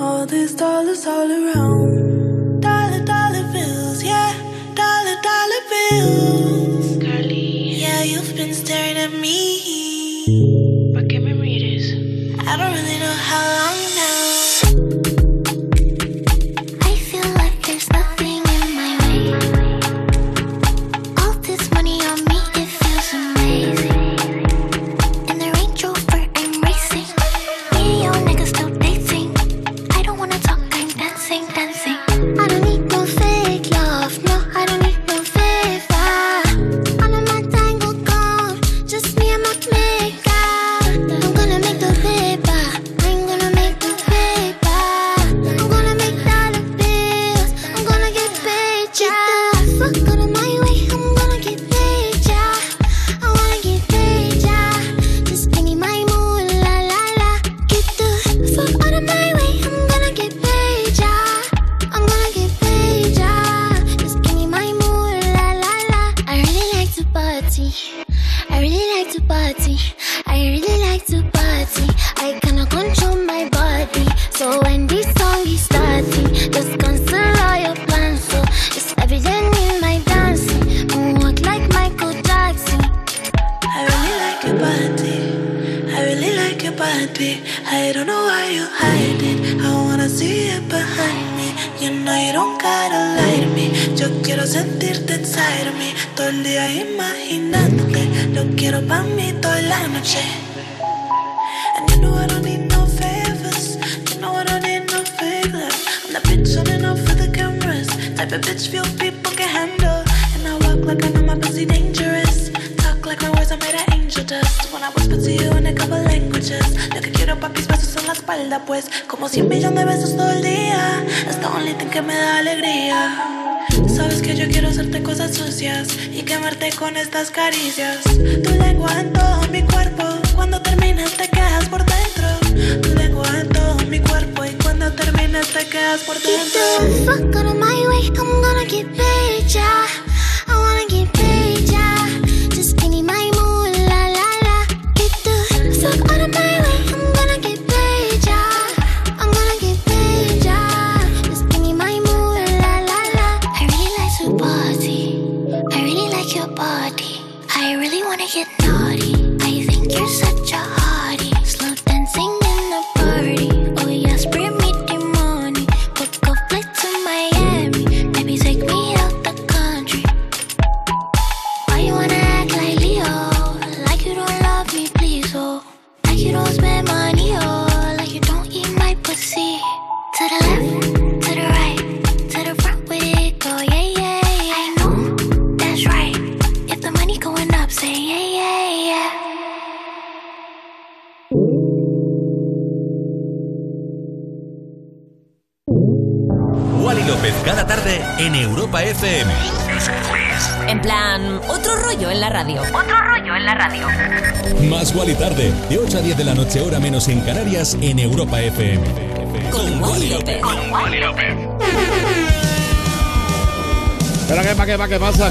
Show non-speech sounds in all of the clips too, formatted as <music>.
All these dollars all around.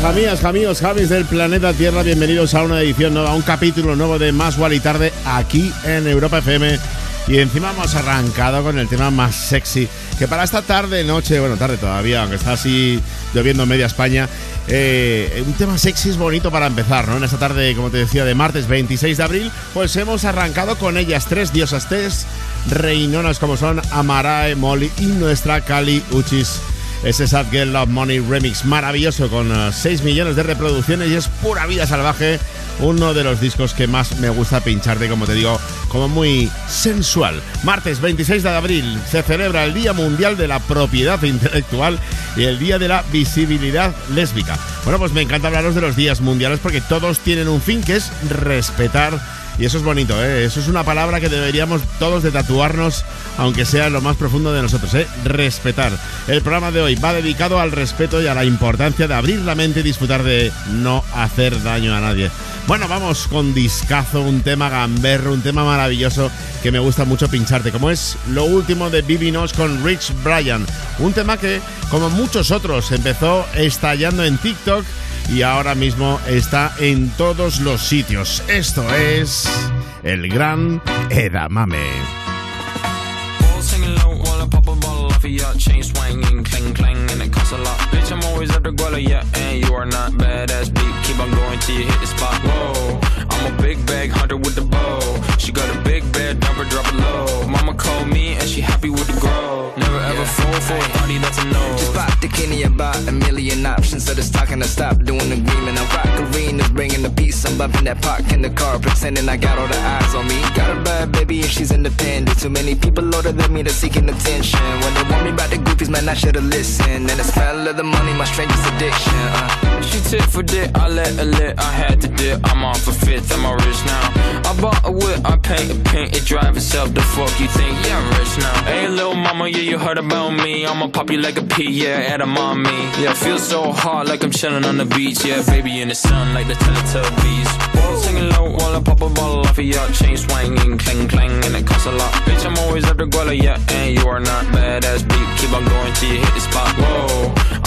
Jamías, jamíos, jamis del planeta Tierra, bienvenidos a una edición nueva, a un capítulo nuevo de Más y Tarde aquí en Europa FM. Y encima hemos arrancado con el tema más sexy, que para esta tarde, noche, bueno, tarde todavía, aunque está así lloviendo en media España, eh, un tema sexy es bonito para empezar, ¿no? En esta tarde, como te decía, de martes 26 de abril, pues hemos arrancado con ellas tres diosas tres reinonas como son Amarae, Molly y nuestra Cali Uchis. Ese Sad Girl Love Money remix maravilloso con eh, 6 millones de reproducciones y es pura vida salvaje. Uno de los discos que más me gusta pincharte, como te digo, como muy sensual. Martes 26 de abril se celebra el Día Mundial de la Propiedad Intelectual y el Día de la Visibilidad Lésbica. Bueno, pues me encanta hablaros de los días mundiales porque todos tienen un fin que es respetar y eso es bonito. ¿eh? Eso es una palabra que deberíamos todos de tatuarnos, aunque sea lo más profundo de nosotros, ¿eh? Respetar. El programa de hoy va dedicado al respeto y a la importancia de abrir la mente y disfrutar de no hacer daño a nadie. Bueno, vamos con discazo, un tema gamberro, un tema maravilloso que me gusta mucho pincharte, como es lo último de Bibi Nos con Rich Bryan. Un tema que, como muchos otros, empezó estallando en TikTok y ahora mismo está en todos los sitios. Esto es el gran Edamame. coffee big bag hunter with bow. She got a big ever fall for a party that's a no. Just pop the Kenny about a million options. So just talking to stop doing the agreement. I rock arenas, bringing the peace. I'm bumping that park in the car, pretending I got all the eyes on me. Got a bad baby and she's independent. Too many people older than me that's seeking attention. When they want me about the groupies, man, I should've listened. And the smell of the money, my strangest addiction. Uh. She tit for dick, I let her lit. I had to dip, I'm off for fifth, I'm all rich now. I bought a whip, I paint a paint, it drive itself. The fuck you think? Yeah, I'm rich now. Hey, little mama, yeah, you heard about me. I'ma pop you like a pea, yeah, at a mommy. Yeah, feel so hot like I'm chilling on the beach. Yeah, baby in the sun like the Teletubbies. Singing low while I pop a bottle off of your chain swinging, clang clang, and it costs a lot. Bitch, I'm always after Guala, yeah, and you are not badass beat. Keep on going till you hit the spot. Whoa,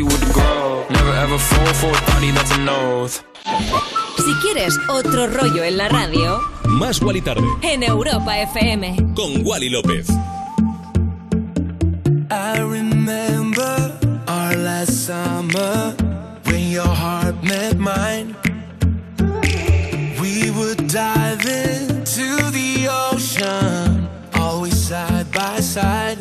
with the grow. Never ever fall for a thotty that's an oath. Si quieres otro rollo en la radio, Más Wally Tarde en Europa FM. con Wally López. I remember our last summer when your heart met mine. We would dive into the ocean, always side by side.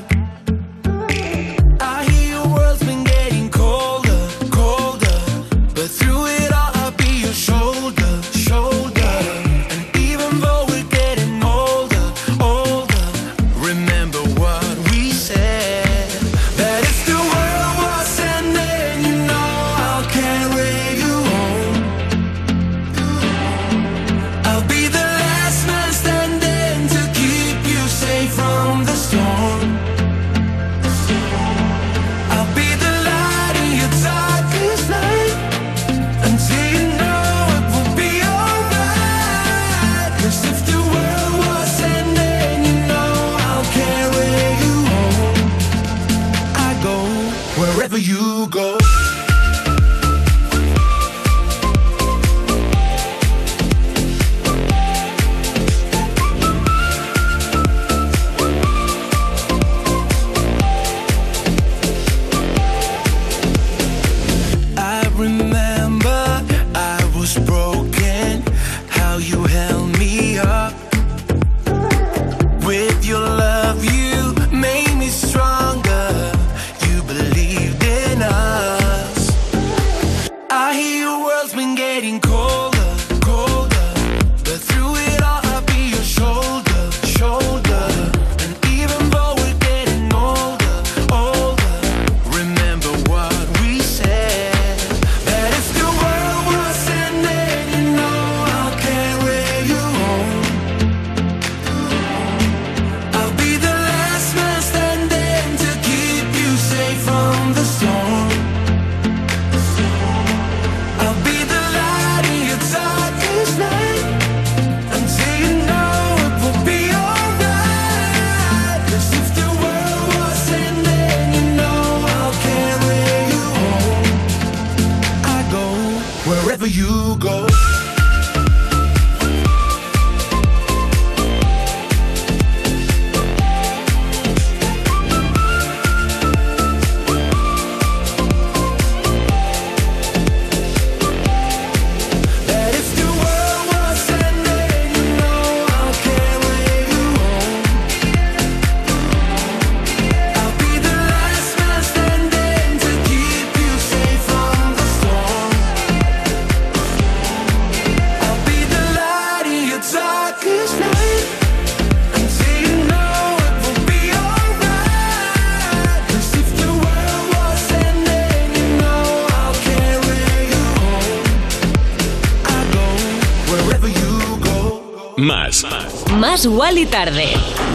Más Wally tarde.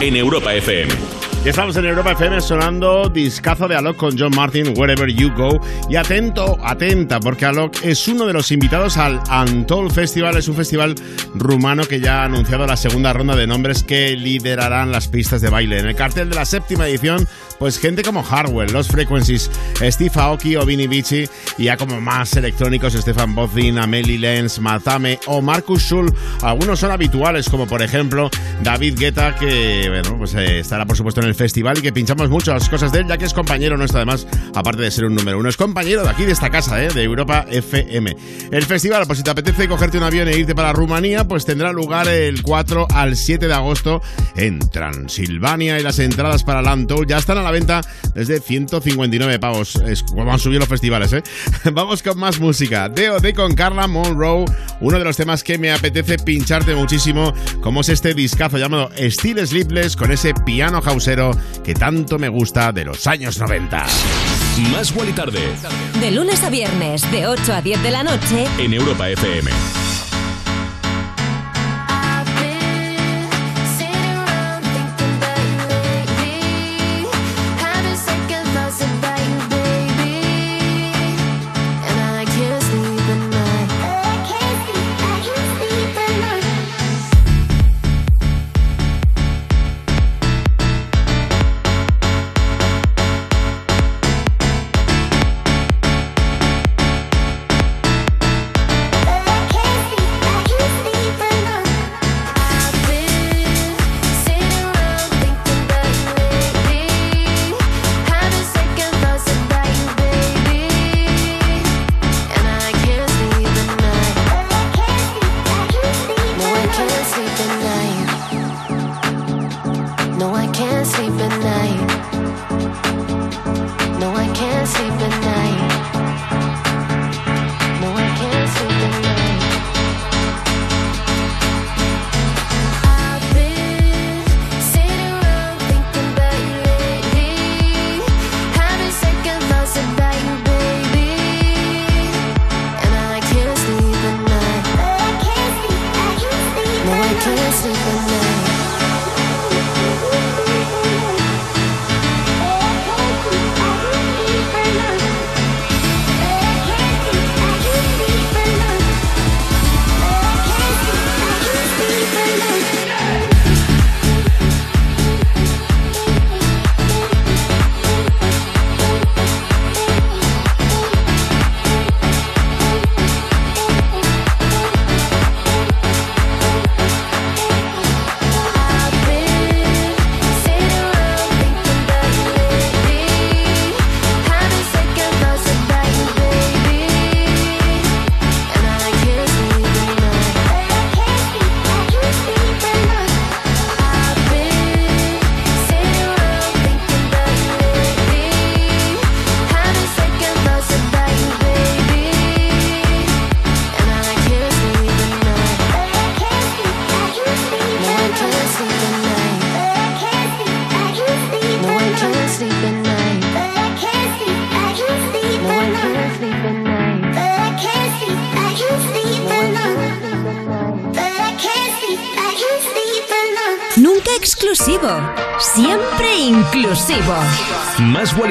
En Europa FM. Estamos en Europa FM sonando discazo de Alok con John Martin, Wherever You Go. Y atento, atenta, porque Alok es uno de los invitados al Antol Festival. Es un festival rumano que ya ha anunciado la segunda ronda de nombres que liderarán las pistas de baile. En el cartel de la séptima edición, pues gente como Hardwell, Los Frequencies, Steve Aoki o Vinny Vici, y ya como más electrónicos, Stefan Bodzin, Amelie Lenz, Matame o Marcus Schul. Algunos son habituales, como por ejemplo David Guetta, que bueno, pues, eh, estará por supuesto en el festival y que pinchamos muchas cosas de él, ya que es compañero nuestro, además, aparte de ser un número uno, es compañero de aquí, de esta casa, ¿eh? de Europa FM. El festival, pues si te apetece cogerte un avión e irte para Rumanía, pues tendrá lugar el 4 al 7 de agosto en Transilvania y las entradas para el Antoul ya están a la venta desde 159 pavos. Es como han subido los festivales, ¿eh? <laughs> Vamos con más música. D.O.D. con Carla Monroe, uno de los temas que me apetece pincharte muchísimo, como es este discazo llamado Steel Sleepless con ese piano hausero que tanto me gusta de los años 90. Más Wally tarde. De lunes a viernes, de 8 a 10 de la noche. En Europa FM.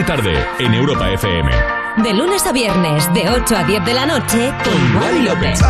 Tarde. En Europa FM. De lunes a viernes, de 8 a 10 de la noche, con Wally López.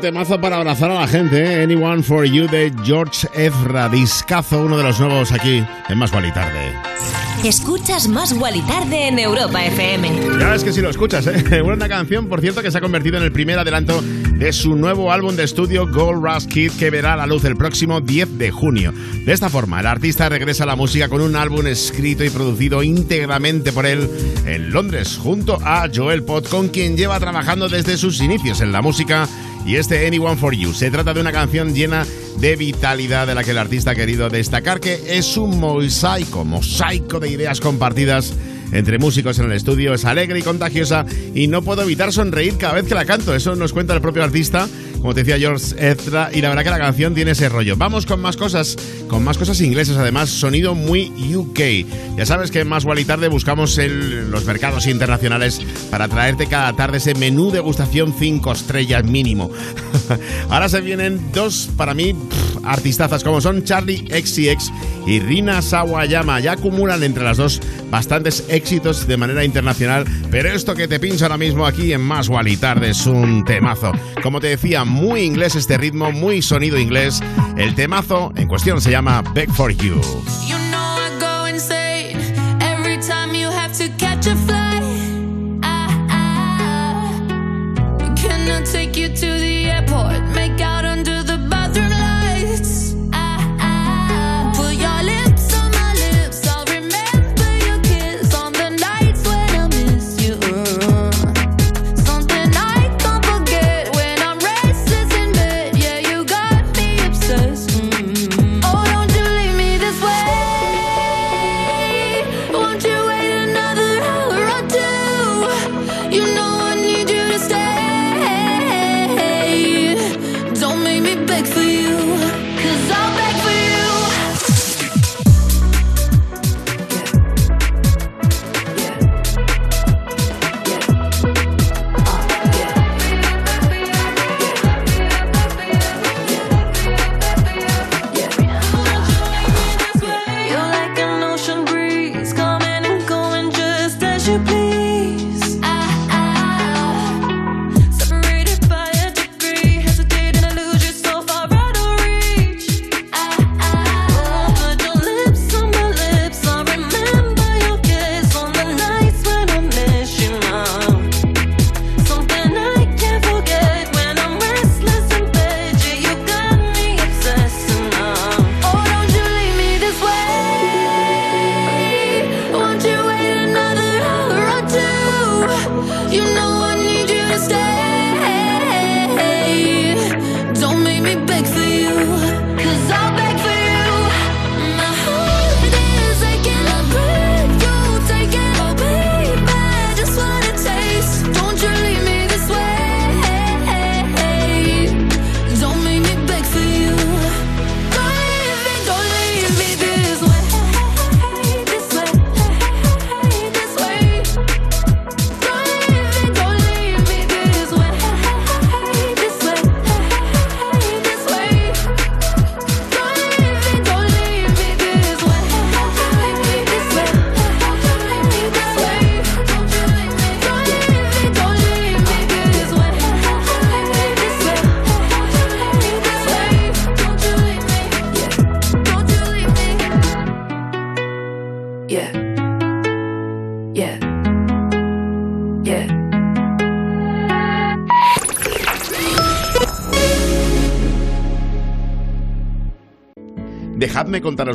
Temazo para abrazar a la gente, ¿eh? Anyone for You de George Ezra, discazo, uno de los nuevos aquí en Más Gual y Tarde. Escuchas Más y Tarde en Europa FM. Ya ves que si lo escuchas, ¿eh? <laughs> Una canción, por cierto, que se ha convertido en el primer adelanto de su nuevo álbum de estudio Gold Rush Kid que verá la luz el próximo 10 de junio. De esta forma, el artista regresa a la música con un álbum escrito y producido íntegramente por él en Londres, junto a Joel Pot, con quien lleva trabajando desde sus inicios en la música y este Anyone for You. Se trata de una canción llena de vitalidad de la que el artista ha querido destacar que es un mosaico, mosaico de ideas compartidas entre músicos en el estudio, es alegre y contagiosa y no puedo evitar sonreír cada vez que la canto, eso nos cuenta el propio artista, como te decía George Ezra, y la verdad que la canción tiene ese rollo. Vamos con más cosas, con más cosas inglesas además, sonido muy UK. Ya sabes que Más y Tarde buscamos el- los mercados internacionales para traerte cada tarde ese menú degustación 5 estrellas mínimo. <laughs> Ahora se vienen dos, para mí, artistazas como son Charlie XCX y Rina Sawayama. Ya acumulan entre las dos bastantes éxitos de manera internacional, pero esto que te pincho ahora mismo aquí en Más y Tarde es un temazo. Como te decía, muy inglés este ritmo, muy sonido inglés. El temazo en cuestión se llama Beg for You.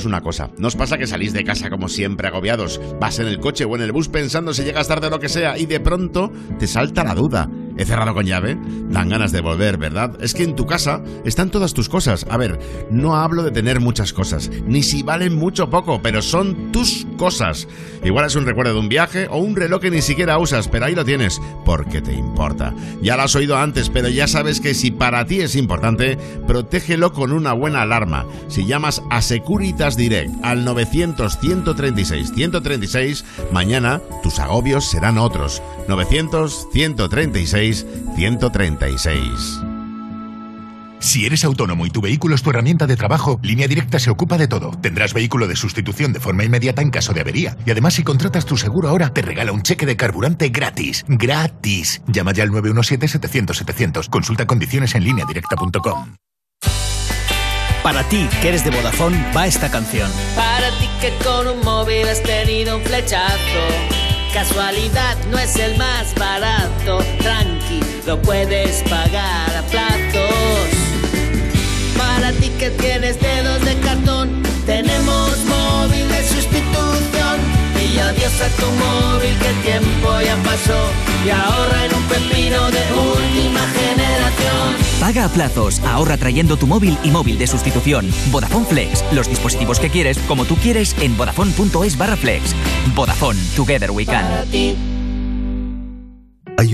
Una cosa. ¿No os pasa que salís de casa como siempre agobiados? Vas en el coche o en el bus pensando si llegas tarde o lo que sea y de pronto te salta la duda. ¿He cerrado con llave? Dan ganas de volver, ¿verdad? Es que en tu casa están todas tus cosas. A ver, no hablo de tener muchas cosas, ni si valen mucho o poco, pero son tus cosas. Igual es un recuerdo de un viaje o un reloj que ni siquiera usas, pero ahí lo tienes, porque te importa. Ya lo has oído antes, pero ya sabes que si para ti es importante, protégelo con una buena alarma. Si llamas a Securitas Direct al 900 136 136, mañana tus agobios serán otros. 900 136 136. Si eres autónomo y tu vehículo es tu herramienta de trabajo, Línea Directa se ocupa de todo. Tendrás vehículo de sustitución de forma inmediata en caso de avería. Y además, si contratas tu seguro ahora, te regala un cheque de carburante gratis. ¡Gratis! Llama ya al 917-700-700. Consulta condiciones en lineadirecta.com. Para ti, que eres de Vodafone, va esta canción. Para ti que con un móvil has tenido un flechazo. Casualidad no es el más barato. Tranqui, lo puedes pagar Y adiós a tu móvil que el tiempo ya pasó. Y ahorra en un pepino de última generación. Paga a plazos, ahorra trayendo tu móvil y móvil de sustitución. Vodafone Flex, los dispositivos que quieres, como tú quieres, en vodafone.es barra flex. Vodafone, Together We Can.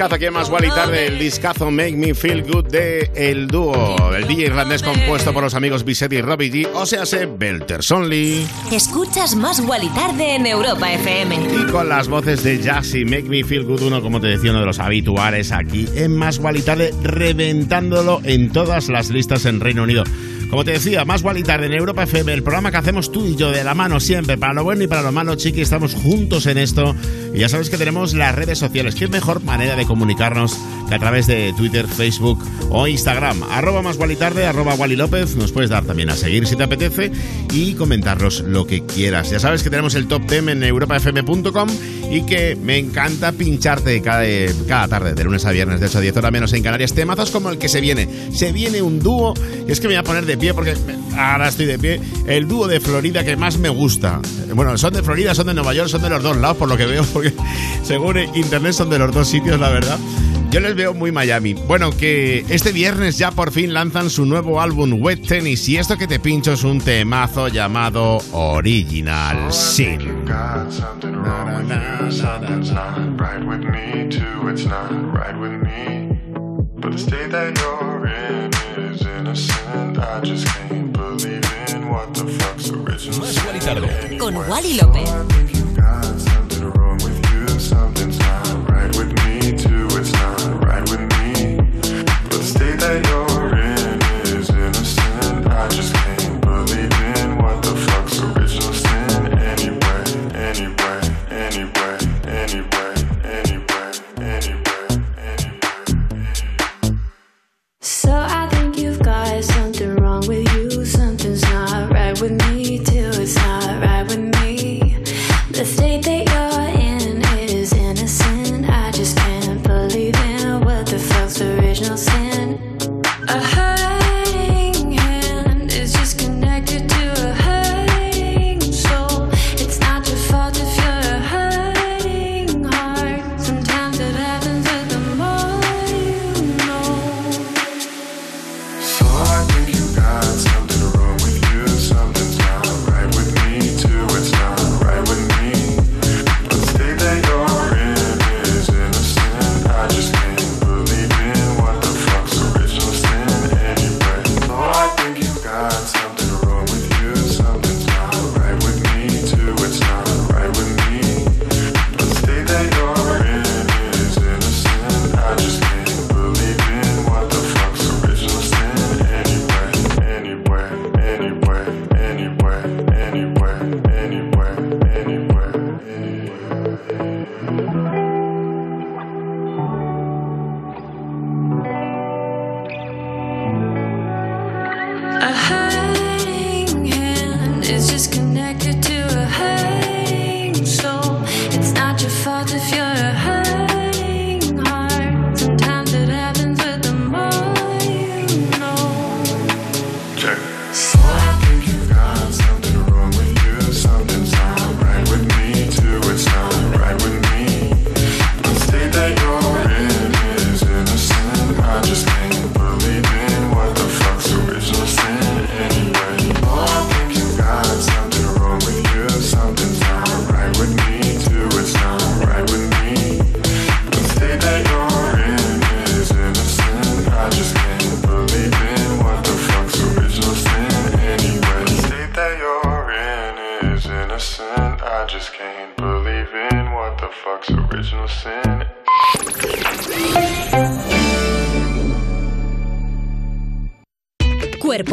Discazo aquí en Más y Tarde, el discazo Make Me Feel Good de El Dúo, el DJ irlandés compuesto por los amigos Bisetti y Robbie G, o sea, se Belters Only. Escuchas Más y Tarde en Europa FM. Y con las voces de Jassy, Make Me Feel Good, uno, como te decía, uno de los habituales aquí en Más y Tarde, reventándolo en todas las listas en Reino Unido. Como te decía, Más y Tarde en Europa FM, el programa que hacemos tú y yo de la mano siempre, para lo bueno y para lo malo, chiqui, estamos juntos en esto. Y ya sabes que tenemos las redes sociales. ¿Qué mejor manera de comunicarnos que a través de Twitter, Facebook o Instagram? Arroba Más Gual y Tarde, arroba Wally López. Nos puedes dar también a seguir si te apetece y comentarnos lo que quieras. Ya sabes que tenemos el top 10 en europafm.com y que me encanta pincharte cada, cada tarde, de lunes a viernes, de 8 a 10 horas menos en Canarias, temazos como el que se viene. Se viene un dúo, es que me voy a poner de pie porque ahora estoy de pie, el dúo de Florida que más me gusta. Bueno, son de Florida, son de Nueva York, son de los dos lados, por lo que veo, <laughs> porque según internet son de los dos sitios, la verdad. Yo les veo muy Miami. Bueno, que este viernes ya por fin lanzan su nuevo álbum Wet Tennis y esto que te pincho es un temazo llamado Original Sin. Something wrong with you. Something's not right with me, too. It's not right with me. But the state that you're in is innocent. I just can't believe in what the fuck's original. Con Wally López.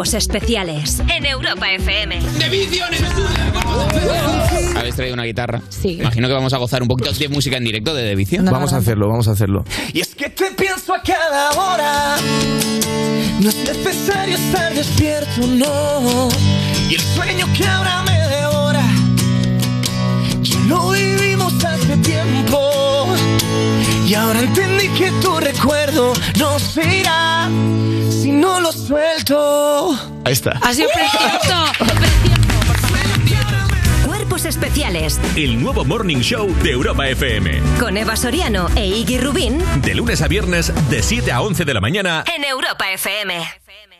Cuerpos especiales en Europa FM. ¡De visiones! Habéis traído una guitarra. Sí. Imagino que vamos a gozar un poquito de música en directo de Devicio. Vamos a hacerlo, vamos a hacerlo. Y es que te pienso a cada hora. No es necesario estar despierto, no. Y el sueño que ahora me Y ahora entendí que tu recuerdo no se irá si no lo suelto. Ahí está. Ha sido precioso. <laughs> Cuerpos especiales El nuevo Morning Show de Europa FM. con Eva Soriano e Iggy Rubín De lunes a viernes, de 7 a 11 de la mañana. en Europa FM.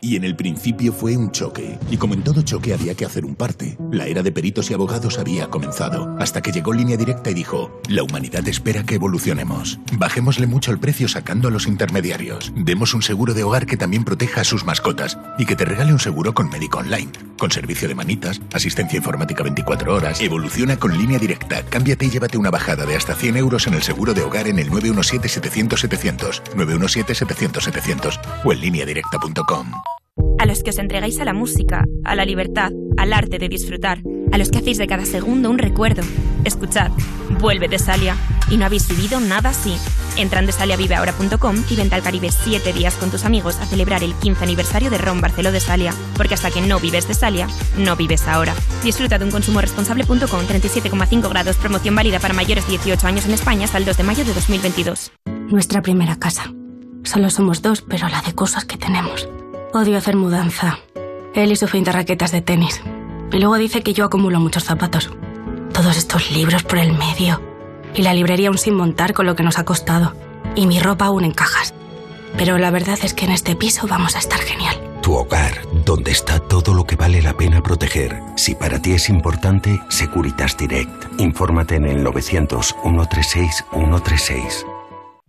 Y en el principio fue un choque. Y como en todo choque había que hacer un parte. La era de peritos y abogados había comenzado. Hasta que llegó Línea Directa y dijo, la humanidad espera que evolucionemos. Bajémosle mucho el precio sacando a los intermediarios. Demos un seguro de hogar que también proteja a sus mascotas. Y que te regale un seguro con médico online. Con servicio de manitas, asistencia informática 24 horas. Evoluciona con Línea Directa. Cámbiate y llévate una bajada de hasta 100 euros en el seguro de hogar en el 917-700-700. 917-700-700 o en lineadirecta.com. A los que os entregáis a la música, a la libertad, al arte de disfrutar, a los que hacéis de cada segundo un recuerdo. Escuchad, vuelve Tesalia. Y no habéis vivido nada así. Entra en tesaliaviveahora.com y vente al Caribe 7 días con tus amigos a celebrar el 15 aniversario de Ron Barceló de Salia. Porque hasta que no vives Tesalia, no vives ahora. Disfruta de un consumo responsable.com 37,5 grados, promoción válida para mayores de 18 años en España hasta el 2 de mayo de 2022. Nuestra primera casa. Solo somos dos, pero la de cosas que tenemos. Odio hacer mudanza. Él y su fin de raquetas de tenis. Y luego dice que yo acumulo muchos zapatos. Todos estos libros por el medio. Y la librería aún sin montar con lo que nos ha costado. Y mi ropa aún en cajas. Pero la verdad es que en este piso vamos a estar genial. Tu hogar, donde está todo lo que vale la pena proteger. Si para ti es importante, Securitas Direct. Infórmate en el 900 136 136.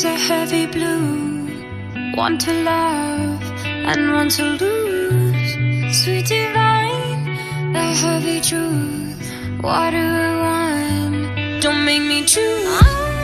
There's a heavy blue. One to love and one to lose. Sweet divine, the heavy truth. Water or wine, don't make me choose.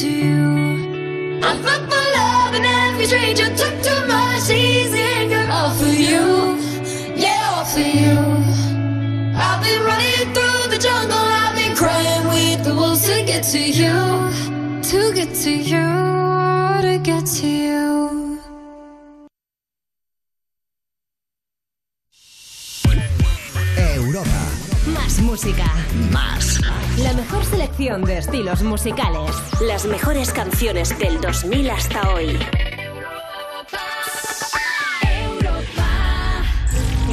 To get to you. I'm fucked for love and every stranger took too much easy anger all for you, yeah, all for you. I've been running through the jungle, I've been crying with the wolves to get to you, to get to you, to get to you. Europa. Más música. Más. La mejor selección de estilos musicales. Las mejores canciones del 2000 hasta hoy.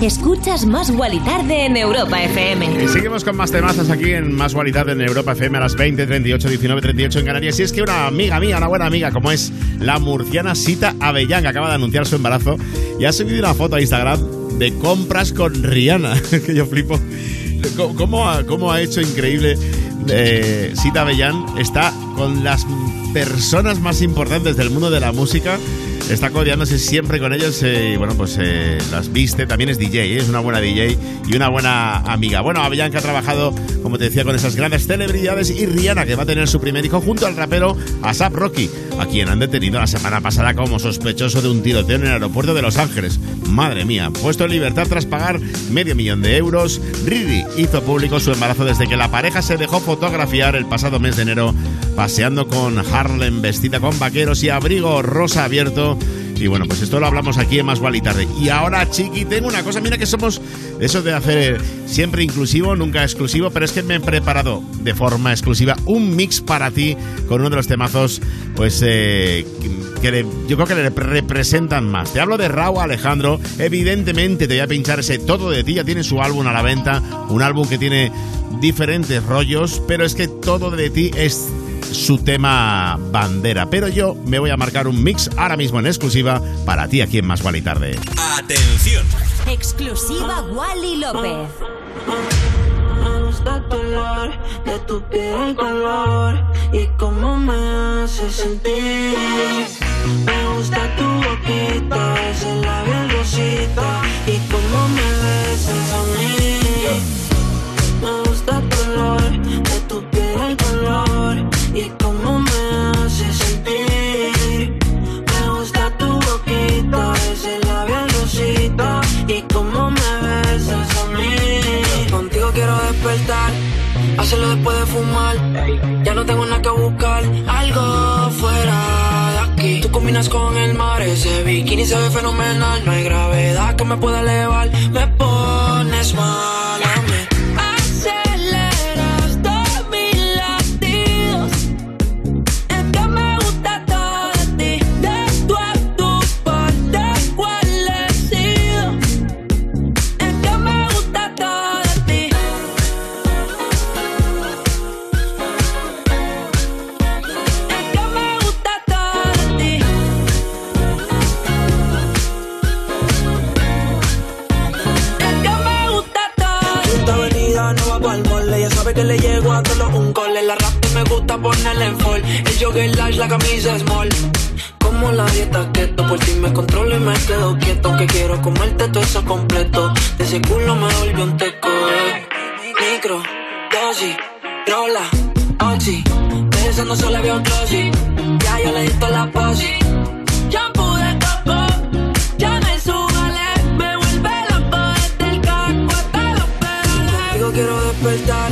Escuchas Más y Tarde en Europa FM. Y seguimos con más temazas aquí en Más y Tarde en Europa FM a las 20, 38, 19, 38 en Canarias. Y es que una amiga mía, una buena amiga, como es la murciana Sita Avellán, que acaba de anunciar su embarazo y ha subido una foto a Instagram de compras con Rihanna, <laughs> que yo flipo. ¿Cómo- ¿Cómo ha, cómo ha hecho increíble eh, Sita Avellán? Está con las personas más importantes del mundo de la música. Está codeándose siempre con ellos eh, y bueno, pues eh, las viste. También es DJ, ¿eh? es una buena DJ y una buena amiga. Bueno, que ha trabajado, como te decía, con esas grandes celebridades y Rihanna que va a tener su primer hijo junto al rapero Asap Rocky, a quien han detenido la semana pasada como sospechoso de un tiroteo en el aeropuerto de Los Ángeles. Madre mía, puesto en libertad tras pagar medio millón de euros, Riri hizo público su embarazo desde que la pareja se dejó fotografiar el pasado mes de enero paseando con Harlem vestida con vaqueros y abrigo rosa abierto. Y bueno, pues esto lo hablamos aquí en Más Gual y Tarde. Y ahora, Chiqui, tengo una cosa. Mira que somos eso de hacer siempre inclusivo, nunca exclusivo, pero es que me he preparado de forma exclusiva un mix para ti con uno de los temazos, pues, eh, que- yo creo que le representan más. Te hablo de Raúl Alejandro. Evidentemente te voy a pinchar ese Todo de ti. Ya tiene su álbum a la venta. Un álbum que tiene diferentes rollos, pero es que Todo de ti es su tema bandera. Pero yo me voy a marcar un mix ahora mismo en exclusiva para ti aquí en Más Gual y Tarde. Atención. Exclusiva Wally López. Me gusta tu olor de tu piel color y cómo me hace sentir. Me gusta tu boquita, ese labial rosita y cómo me besas a mí. Me gusta tu olor de tu piel color y cómo me hace sentir. Me gusta tu boquita, ese labial rosita y cómo me besas a mí. Contigo quiero despertar, hacerlo después de fumar. Ya no tengo nada que buscar, algo fuera de aquí. Tú combinas con el mar, ese bikini se ve fenomenal. No hay gravedad que me pueda elevar, me pones mal a mí. Que le llego a todos un gol. La rap me gusta ponerle en fall. El jogger large, la camisa small. Como la dieta keto, por ti me controlo y me quedo quieto. Que quiero comerte todo eso completo. De ese culo me volvió un teco. eh. Micro, dosis, rola, oxi. Pensando solo veo glossy. Ya yo le di toda la posi. Shampoo de coco, ya me súbale. Me vuelve loco desde el caco hasta los pedales. Digo quiero despertar,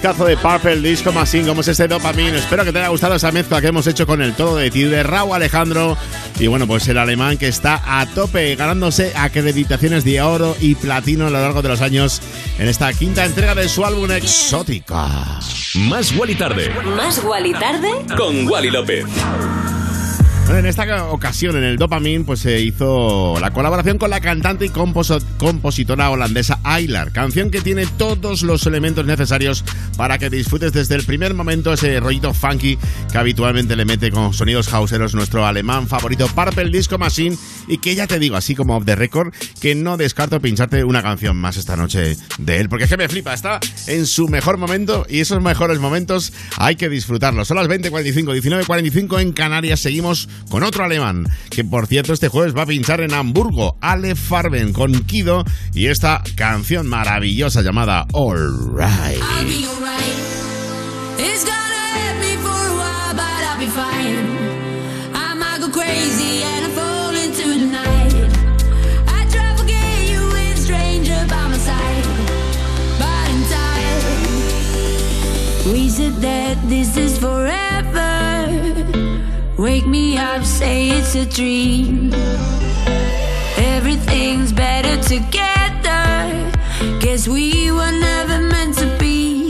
Discazo de Purple Disco Machine, como es este dopamine. Espero que te haya gustado esa mezcla que hemos hecho con el todo de ti, de Raúl Alejandro. Y bueno, pues el alemán que está a tope, ganándose acreditaciones de oro y platino a lo largo de los años en esta quinta entrega de su álbum Exótica. Más Wally Tarde. Más Wally tarde. Con Wally López. En esta ocasión, en el Dopamine, pues se hizo la colaboración con la cantante y compositora holandesa Aylar, canción que tiene todos los elementos necesarios para que disfrutes desde el primer momento ese rollito funky que habitualmente le mete con sonidos houseeros nuestro alemán favorito Purple Disco Machine y que ya te digo, así como off the record, que no descarto pincharte una canción más esta noche de él, porque es que me flipa, está en su mejor momento y esos mejores momentos hay que disfrutarlos. Son las 20.45, 19.45 en Canarias, seguimos con otro alemán, que por cierto este jueves va a pinchar en Hamburgo, Ale Farben con Kido y esta canción maravillosa llamada All Right. This is forever. Wake me up, say it's a dream. Everything's better together. Guess we were never meant to be.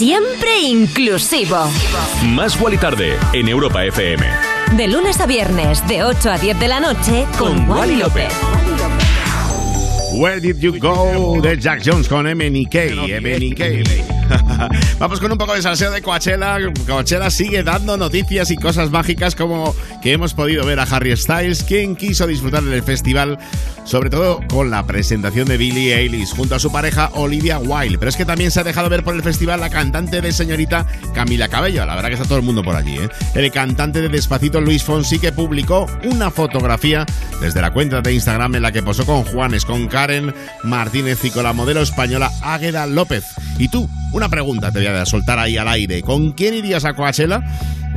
Siempre inclusivo. Más y Tarde en Europa FM. De lunes a viernes, de 8 a 10 de la noche, con Wally López. Where Did You Go de Jack Jones con MNK. MNK. <laughs> Vamos con un poco de salseo de Coachella. Coachella sigue dando noticias y cosas mágicas como que hemos podido ver a Harry Styles, quien quiso disfrutar del festival, sobre todo con la presentación de Billie Eilish junto a su pareja Olivia Wilde. Pero es que también se ha dejado ver por el festival la cantante de señorita Camila Cabello. La verdad que está todo el mundo por allí. ¿eh? El cantante de Despacito Luis Fonsi que publicó una fotografía desde la cuenta de Instagram en la que posó con Juanes, con Karen Martínez y con la modelo española Águeda López. ¿Y tú? Una pregunta te voy a soltar ahí al aire. ¿Con quién irías a Coachella?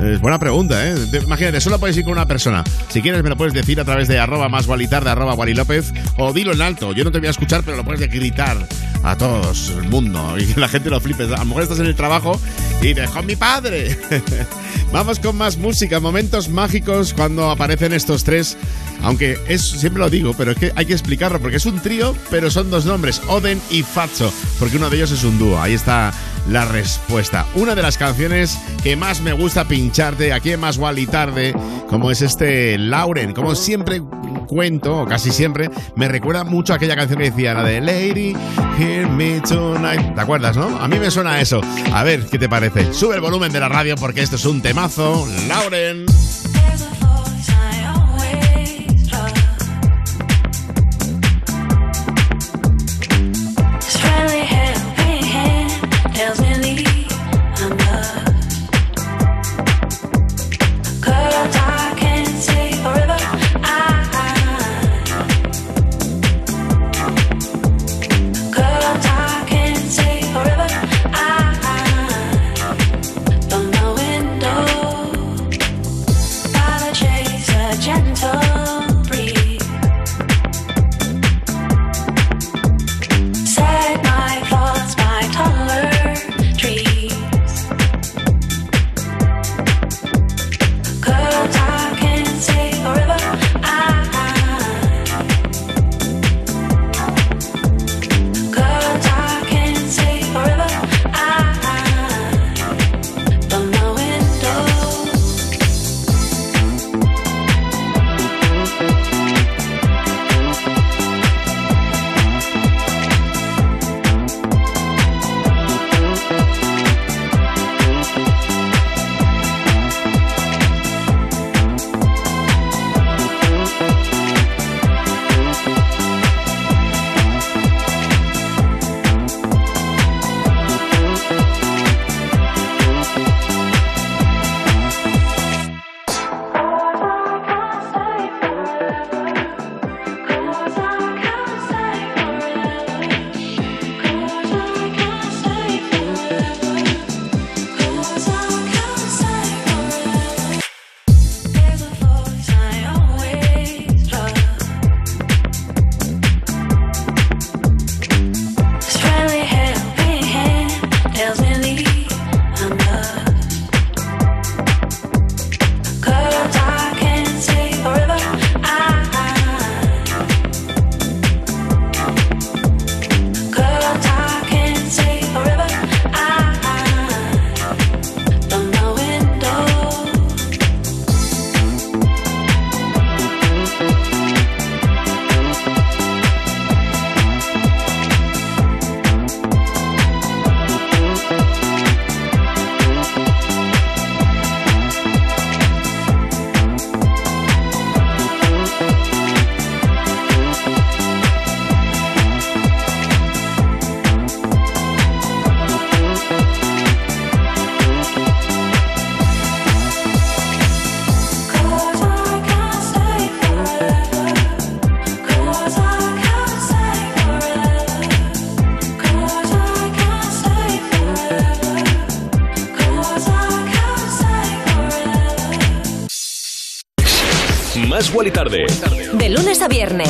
Es buena pregunta, ¿eh? Imagínate, solo puedes ir con una persona. Si quieres me lo puedes decir a través de arroba más gualitar, de arroba Wally López, o dilo en alto. Yo no te voy a escuchar, pero lo puedes gritar a todos el mundo <laughs> y la gente lo flipe. A lo mejor estás en el trabajo y dejó mi padre. <laughs> Vamos con más música, momentos mágicos cuando aparecen estos tres. Aunque es, siempre lo digo, pero es que hay que explicarlo porque es un trío, pero son dos nombres, Oden y Fatso, porque uno de ellos es un dúo. Ahí está la respuesta. Una de las canciones que más me gusta pincharte aquí en Más y Tarde, como es este Lauren, como siempre cuento, o casi siempre, me recuerda mucho a aquella canción que decía, la de Lady, Hear Me Tonight. ¿Te acuerdas, no? A mí me suena eso. A ver, ¿qué te parece? Sube el volumen de la radio porque esto es un temazo. Lauren.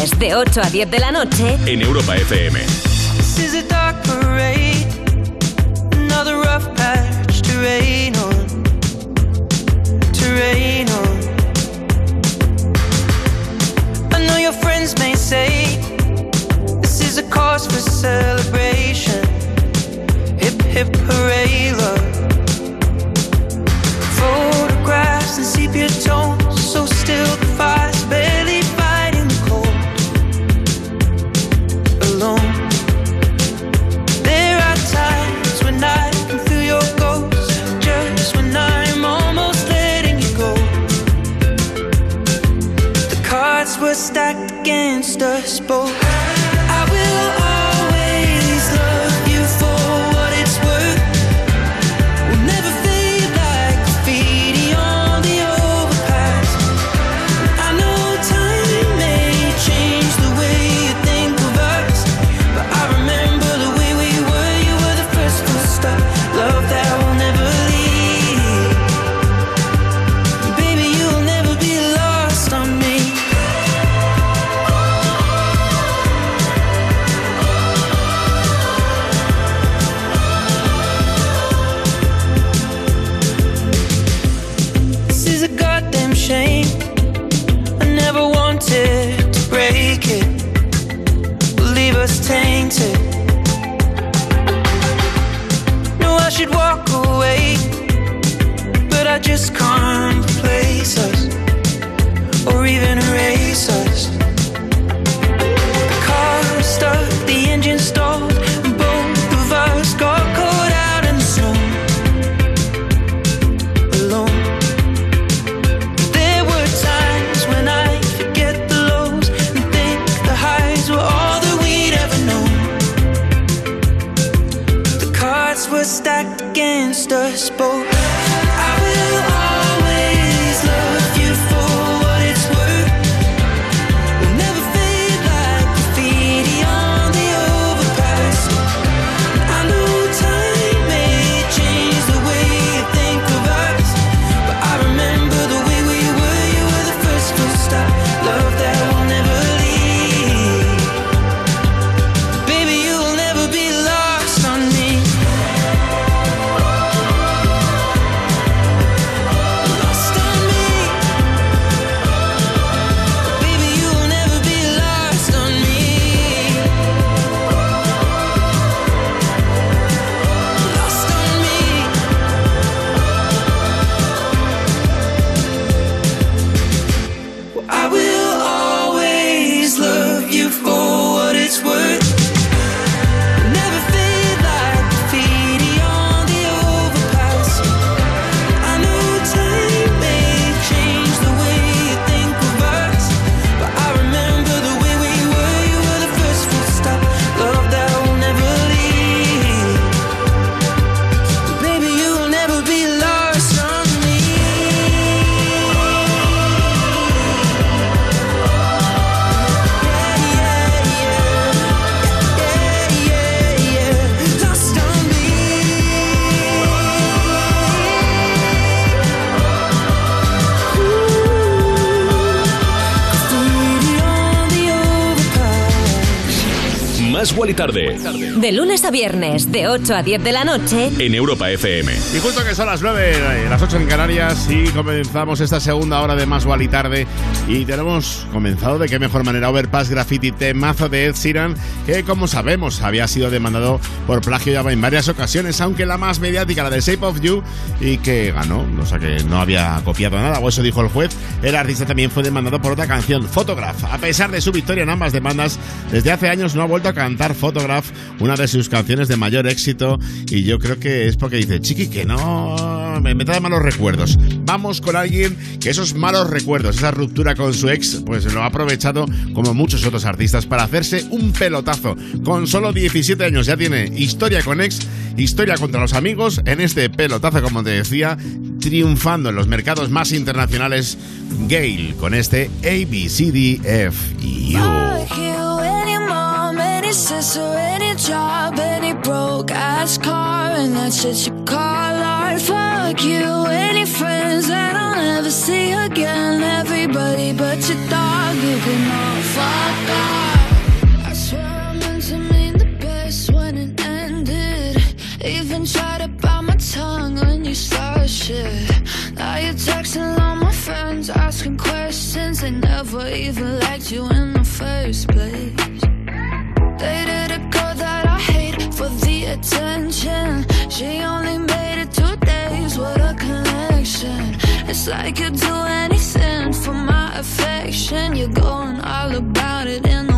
Viernes, de 8 a 10 de la noche. en Europa FM. This is a dark parade, another rough patch to rain on, to rain on. I know your friends may say this is a cause for celebration. Hip hip hooray, love. Photographs and sepia tones, Más Guali Tarde De lunes a viernes, de 8 a 10 de la noche. en Europa FM. Y justo que son las 9, eh, las 8 en Canarias y comenzamos esta segunda hora de Más Guali Tarde y tenemos comenzado de qué mejor manera Overpass Graffiti temazo de Ed Sheeran que como sabemos había sido demandado por plagio ya en varias ocasiones aunque la más mediática la de Shape of You y que ganó, o sea que no había copiado nada o eso dijo el juez el artista también fue demandado por otra canción Photograph a pesar de su victoria en ambas demandas desde hace años no ha vuelto a cantar Photograph una de sus canciones de mayor éxito y yo creo que es porque dice chiqui que no me, me trae malos recuerdos vamos con alguien que esos malos recuerdos esa ruptura con su ex pues lo ha aprovechado como muchos otros artistas para hacerse un pelotazo. Con solo 17 años ya tiene historia con ex historia contra los amigos en este pelotazo como te decía triunfando en los mercados más internacionales. Gale con este ABCDFU Fuck you, any job, any broke ass car, and that shit you call art. Fuck you, any friends that I'll never see again, everybody but your dog. You can all fuck off. I swear I meant to mean the best when it ended. Even tried to bite my tongue when you started shit. Now you're texting all my friends, asking questions. They never even liked you in the first place. Attention. She only made it two days, what a connection. It's like you'd do anything for my affection. You're going all about it in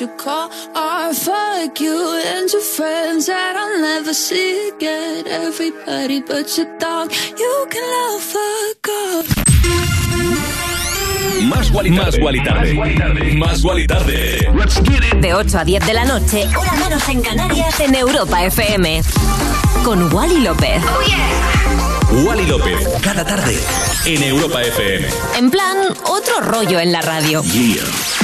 you call art. Fuck you and your friends that I'll never see again. Everybody but your dog, you can love fuck off. Más Guali Más Guali Tarde. Más Guali Tarde. De 8 a 10 de la noche, hora menos en Canarias, en Europa FM. Con Wally López. Wally López, cada tarde en Europa FM. En plan, otro rollo en la radio. Yeah.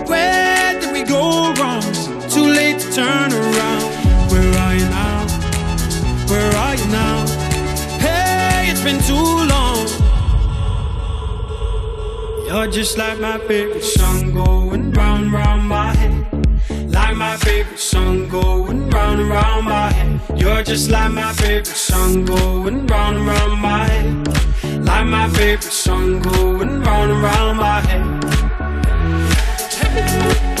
Go wrong? Too late to turn around. Where are you now? Where are you now? Hey, it's been too long. You're just like my favorite song going round, round my head. Like my favorite song going round round my head. You're just like my favorite song going round round my head. Like my favorite song going round round my head. Hey,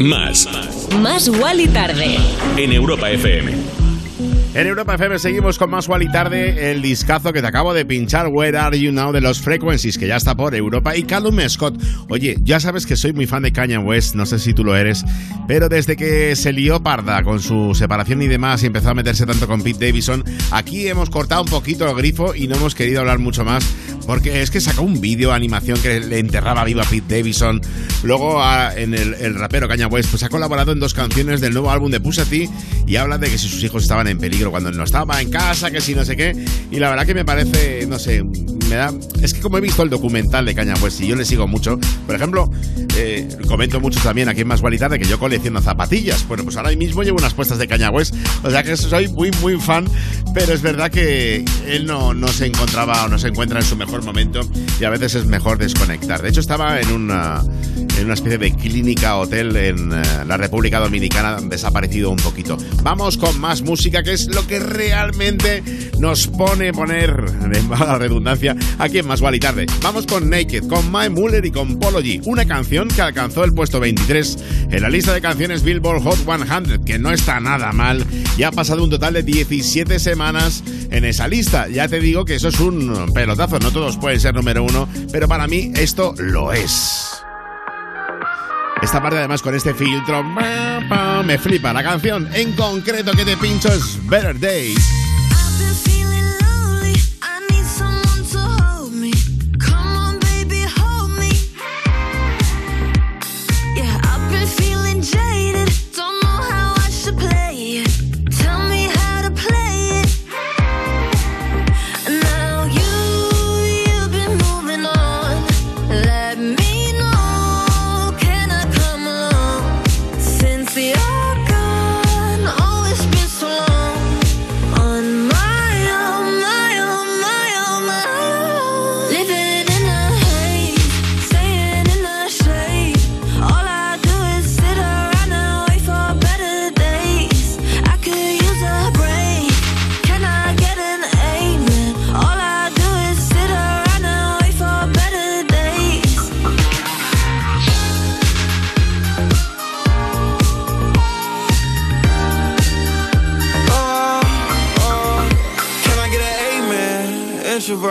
Más. Más Wally tarde. En Europa FM. En Europa FM seguimos con más Wally Tarde, el discazo que te acabo de pinchar, Where Are You Now, de los Frequencies, que ya está por Europa, y Callum Scott. Oye, ya sabes que soy muy fan de Kanye West, no sé si tú lo eres, pero desde que se lió parda con su separación y demás y empezó a meterse tanto con Pete Davidson, aquí hemos cortado un poquito el grifo y no hemos querido hablar mucho más, porque es que sacó un vídeo, animación que le enterraba viva Pete Davidson. Luego en el, rapero Kanye West pues ha colaborado en dos canciones del nuevo álbum de Pusha T y habla de que si sus hijos estaban en peligro cuando no estaba en casa, que si no sé qué. Y la verdad que me parece, no sé, me da... Es que como he visto el documental de Kanye West y yo le sigo mucho, por ejemplo, eh, comento mucho también aquí en Más Guali Tarde que yo colecciono zapatillas. Bueno, pues ahora mismo llevo unas puestas de Kanye West, o sea que soy muy, muy fan, pero es verdad que él no, no se encontraba o no se encuentra en su mejor momento y a veces es mejor desconectar. De hecho, estaba en una, en una especie de clínica hotel en eh, la República Dominicana, desaparecido un poquito. Vamos con más música, que es lo que realmente nos pone poner, <laughs> en la redundancia, aquí en Más Guali Tarde. Vamos con Naked, con Mae Muller y con Polo G, una canción que alcanzó el puesto 23 en la lista de canciones Billboard Hot 100, que no está nada mal, y ha pasado un total de 17 semanas en esa lista. Ya te digo que eso es un pelotazo, no todos pueden ser número uno, pero para mí esto lo es. Esta parte además con este filtro me flipa. La canción en concreto que te pincho es Better Days.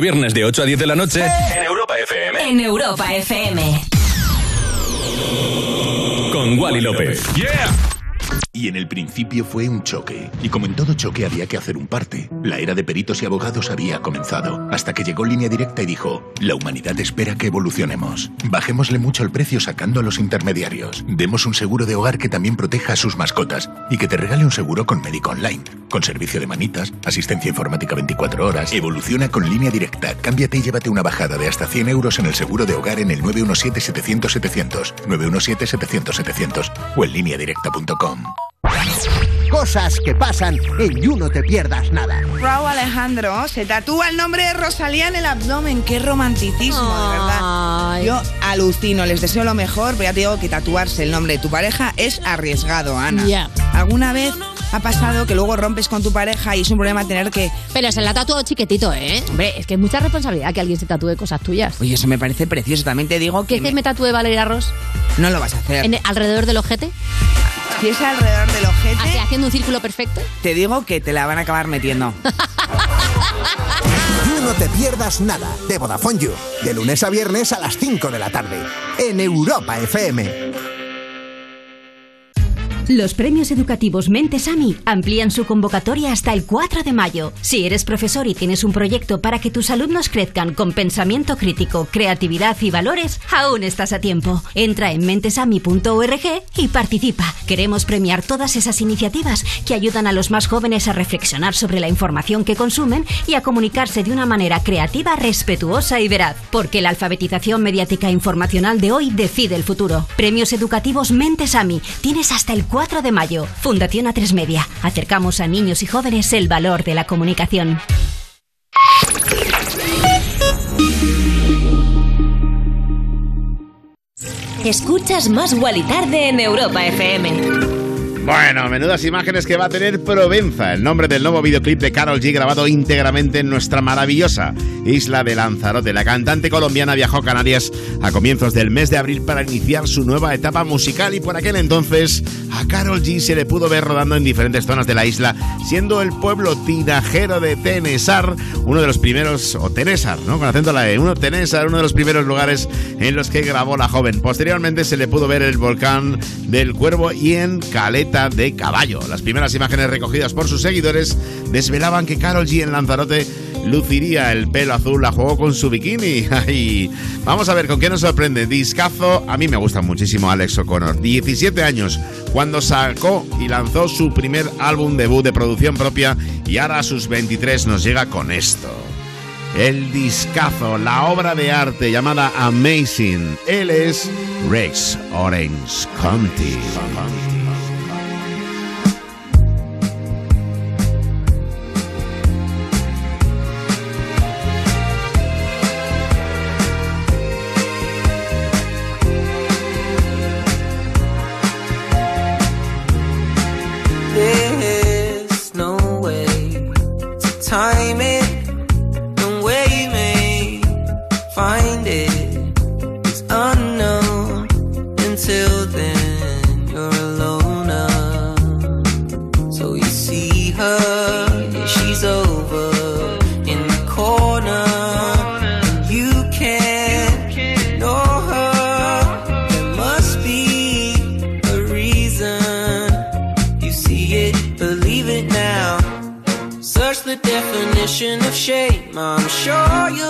A viernes de 8 a 10 de la noche. En Europa FM. En Europa FM. Con Wally López. Y en el principio fue un choque. Y como en todo choque había que hacer un parte. La era de peritos y abogados había comenzado. Hasta que llegó Línea Directa y dijo, la humanidad espera que evolucionemos. Bajémosle mucho el precio sacando a los intermediarios. Demos un seguro de hogar que también proteja a sus mascotas. Y que te regale un seguro con médico online. Con servicio de manitas, asistencia informática 24 horas. Evoluciona con Línea Directa. Cámbiate y llévate una bajada de hasta 100 euros en el seguro de hogar en el 917-700-700. 917-700-700 o en lineadirecta.com. Cosas que pasan en You No Te Pierdas Nada. Raúl Alejandro se tatúa el nombre de Rosalía en el abdomen. Qué romanticismo, de verdad. Yo alucino, les deseo lo mejor, pero ya te digo que tatuarse el nombre de tu pareja es arriesgado, Ana. Ya. ¿Alguna vez ha pasado que luego rompes con tu pareja y es un problema tener que... Pero se la ha tatuado chiquitito, ¿eh? Hombre, es que es mucha responsabilidad que alguien se tatúe cosas tuyas. Oye, eso me parece precioso. También te digo que... ¿Qué me tatúe Valeria Ross? No lo vas a hacer. ¿En- ¿Alrededor del ojete? Si es alrededor del ojete... Así, haciendo un círculo perfecto. Te digo que te la van a acabar metiendo. <laughs> No Te Pierdas Nada de Vodafone You. De lunes a viernes a las 5 de la tarde. En Europa FM. Los premios educativos Mentes AMI amplían su convocatoria hasta el 4 de mayo. Si eres profesor y tienes un proyecto para que tus alumnos crezcan con pensamiento crítico, creatividad y valores, aún estás a tiempo. Entra en mentesami.org y participa. Queremos premiar todas esas iniciativas que ayudan a los más jóvenes a reflexionar sobre la información que consumen y a comunicarse de una manera creativa, respetuosa y veraz. Porque la alfabetización mediática informacional de hoy decide el futuro. Premios educativos Mentes AMI. Tienes hasta el 4 de mayo. Fundación A3 Media. Acercamos a niños y jóvenes el valor de la comunicación. Escuchas Más Wally Tarde en Europa FM. Bueno, menudas imágenes que va a tener Provenza, el nombre del nuevo videoclip de Carol G grabado íntegramente en nuestra maravillosa isla de Lanzarote. La cantante colombiana viajó a Canarias a comienzos del mes de abril para iniciar su nueva etapa musical y por aquel entonces a Carol G se le pudo ver rodando en diferentes zonas de la isla, siendo el pueblo tinajero de Tenesar uno de los primeros, o Tenesar, ¿no? Con acento la E, uno Tenesar, uno de los primeros lugares en los que grabó la joven. Posteriormente se le pudo ver el volcán del Cuervo y en Caleta de Caballo. Las primeras imágenes recogidas por sus seguidores desvelaban que Carol G en Lanzarote luciría el pelo azul, la jugó con su bikini. <laughs> Y vamos a ver con qué nos sorprende. Discazo, a mí me gusta muchísimo Alex O'Connor. 17 años cuando sacó y lanzó su primer álbum debut de producción propia y ahora a sus 23 nos llega con esto. El discazo, la obra de arte llamada Amazing. Él es Rex Orange County. I'm sure you'll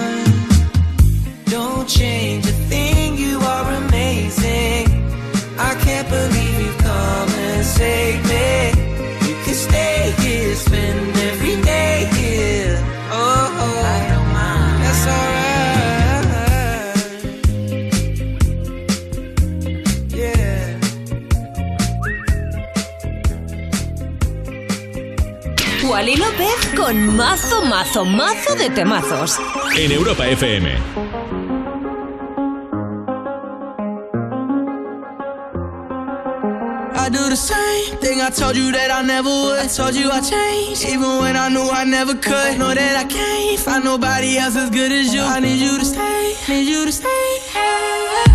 Con mazo, mazo, mazo de temazos. En Europa FM. I do the same thing I told you that I never would. I told you I changed, even when I knew I never could. Know that I can't find nobody else as good as you. I need you to stay, need you to stay. I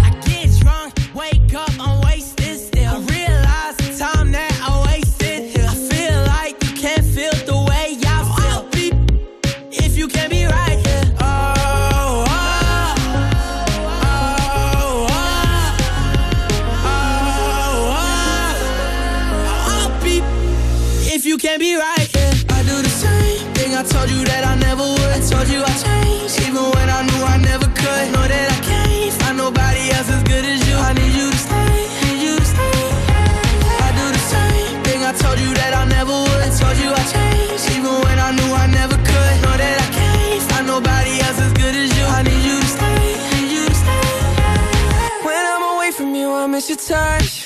touch.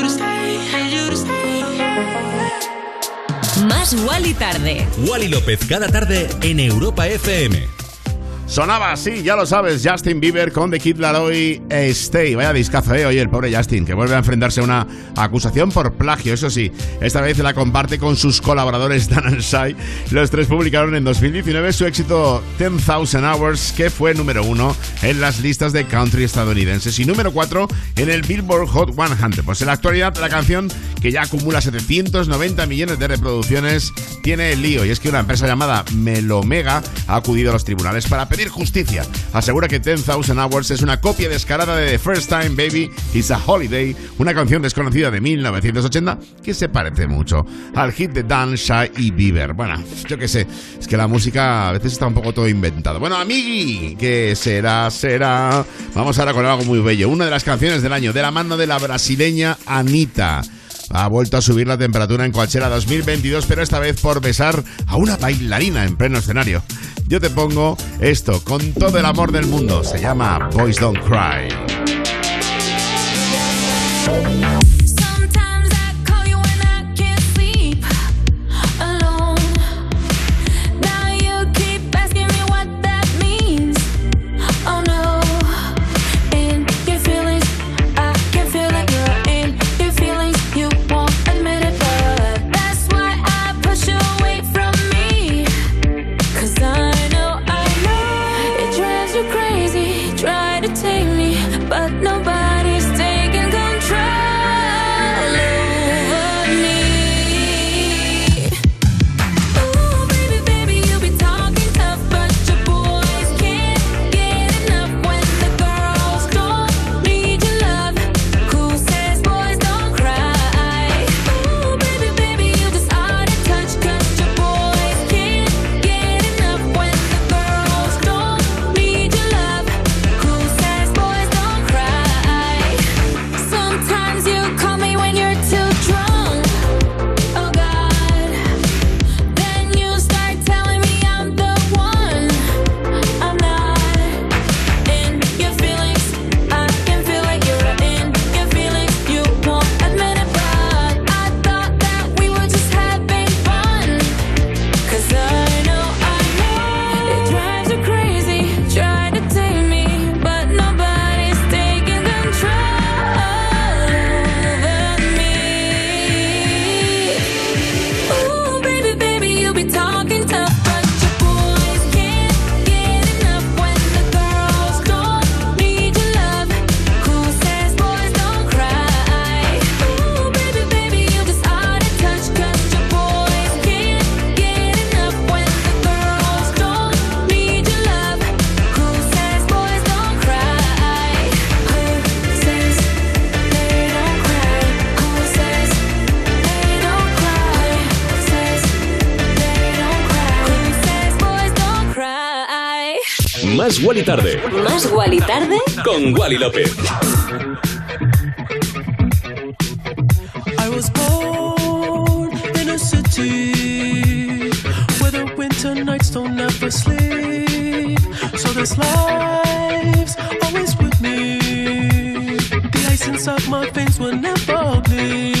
Wally tarde. Wally López cada tarde en Europa FM. Sonaba así, ya lo sabes, Justin Bieber con The Kid Laroi eh, Stay. Vaya discazo, eh. Oye, el pobre Justin, que vuelve a enfrentarse a una acusación por plagio. Eso sí, esta vez la comparte con sus colaboradores <laughs> Dan and Shy. Los tres publicaron en 2019 su éxito 10,000 Hours, que fue número uno en las listas de country estadounidenses y número cuatro en el Billboard Hot 100. Pues en la actualidad, la canción, que ya acumula 790 millones de reproducciones, tiene el lío. Y es que una empresa llamada Melomega ha acudido a los tribunales para pedir justicia. Asegura que 10,000 Hours es una copia descarada de The First Time Baby Is a Holiday, una canción desconocida de 1980 que se parece mucho al hit de Dan, Shy y Bieber. Bueno, yo qué sé, es que la música a veces está un poco todo inventado. Bueno, amigui, ¿qué será? Será. Vamos ahora con algo muy bello. Una de las canciones del año, de la mano de la brasileña Anita. Ha vuelto a subir la temperatura en Coachella 2022, pero esta vez por besar a una bailarina en pleno escenario. Yo te pongo esto con todo el amor del mundo. Se llama Boys Don't Cry. Más Wally Tarde. Más Wally tarde. Con Wally López. I was born in a city where the winter nights don't ever sleep. So this life's always with me. The ice inside my veins will never bleed.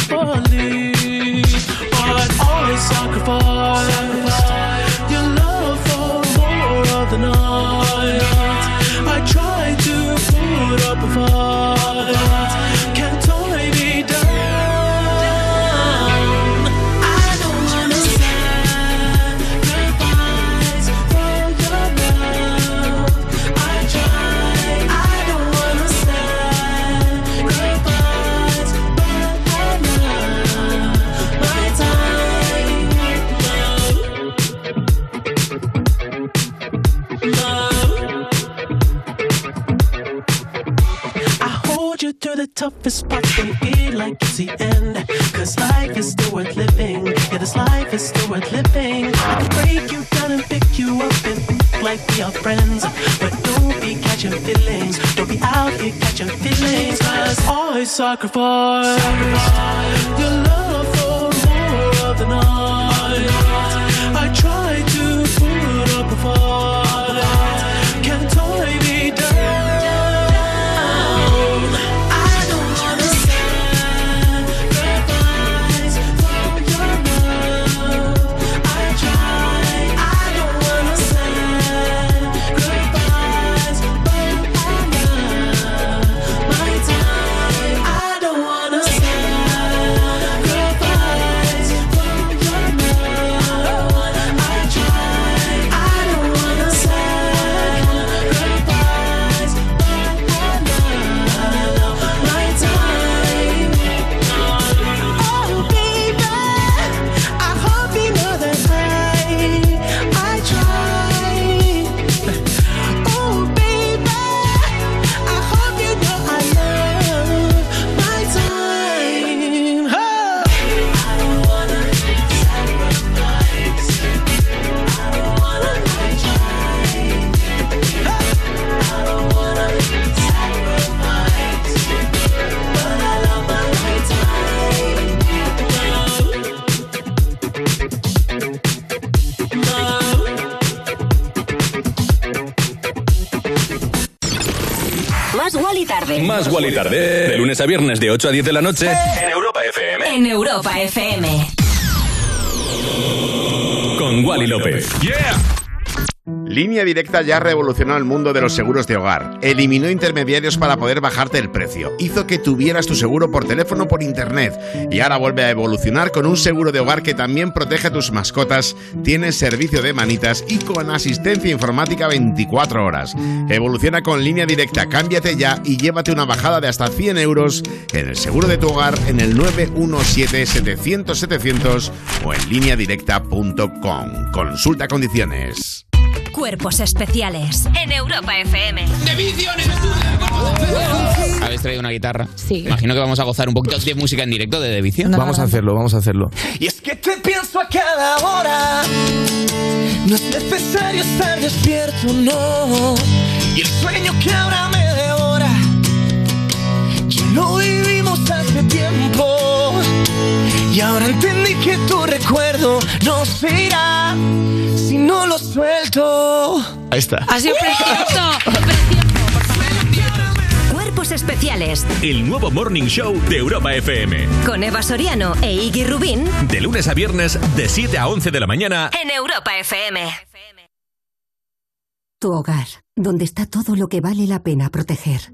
I sacrifice Tarde. De lunes a viernes de 8 a 10 de la noche. En Europa FM. En Europa FM. Con Wally López. Línea Directa ya revolucionó el mundo de los seguros de hogar. Eliminó intermediarios para poder bajarte el precio. Hizo que tuvieras tu seguro por teléfono por internet. Y ahora vuelve a evolucionar con un seguro de hogar que también protege a tus mascotas, tiene servicio de manitas y con asistencia informática 24 horas. Evoluciona con Línea Directa. Cámbiate ya y llévate una bajada de hasta 100 euros en el seguro de tu hogar en el 917-700-700 o en lineadirecta.com. Consulta condiciones. Cuerpos especiales. En Europa FM. ¿Habéis traído una guitarra? Sí. Imagino que vamos a gozar un poquito de música en directo de The Vicio. Vamos a hacerlo, vamos a hacerlo. Y es que te pienso a cada hora. No es necesario estar despierto, no. Y el sueño que ahora me devora. Ya lo vivimos hace tiempo. Y ahora entendí que tu recuerdo no se irá si no lo suelto. Ahí está. Ha sido precioso. Cuerpos especiales. El nuevo Morning Show de Europa FM. Con Eva Soriano e Iggy Rubín. De lunes a viernes, de 7 a 11 de la mañana. En Europa FM. Tu hogar, donde está todo lo que vale la pena proteger.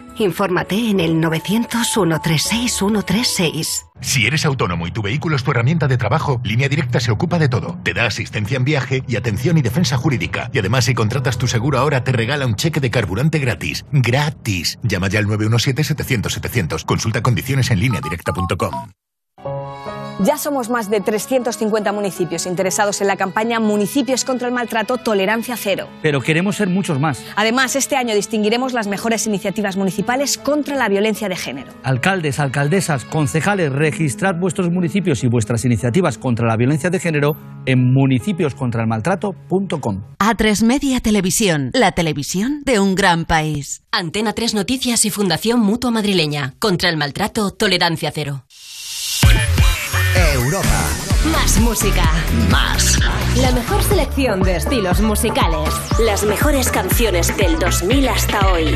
Infórmate en el 900-136-136. Si eres autónomo y tu vehículo es tu herramienta de trabajo, Línea Directa se ocupa de todo. Te da asistencia en viaje y atención y defensa jurídica. Y además, si contratas tu seguro ahora, te regala un cheque de carburante gratis. ¡Gratis! Llama ya al 917-700-700. Consulta condiciones en lineadirecta.com. Ya somos más de 350 municipios interesados en la campaña Municipios contra el Maltrato Tolerancia Cero. Pero queremos ser muchos más. Además, este año distinguiremos las mejores iniciativas municipales contra la violencia de género. Alcaldes, alcaldesas, concejales, registrad vuestros municipios y vuestras iniciativas contra la violencia de género en municipioscontraelmaltrato.com. A3 Media Televisión, la televisión de un gran país. Antena 3 Noticias y Fundación Mutua Madrileña. Contra el maltrato, tolerancia cero. Europa. Más música. Más. La mejor selección de estilos musicales. Las mejores canciones del 2000 hasta hoy.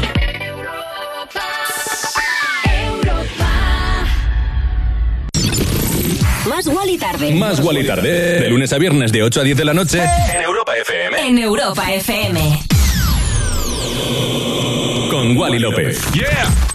Más Wally tarde. Más Wally tarde. De lunes a viernes de 8 a 10 de la noche. En Europa FM. En Europa FM. Con Wally López. ¡Yeah!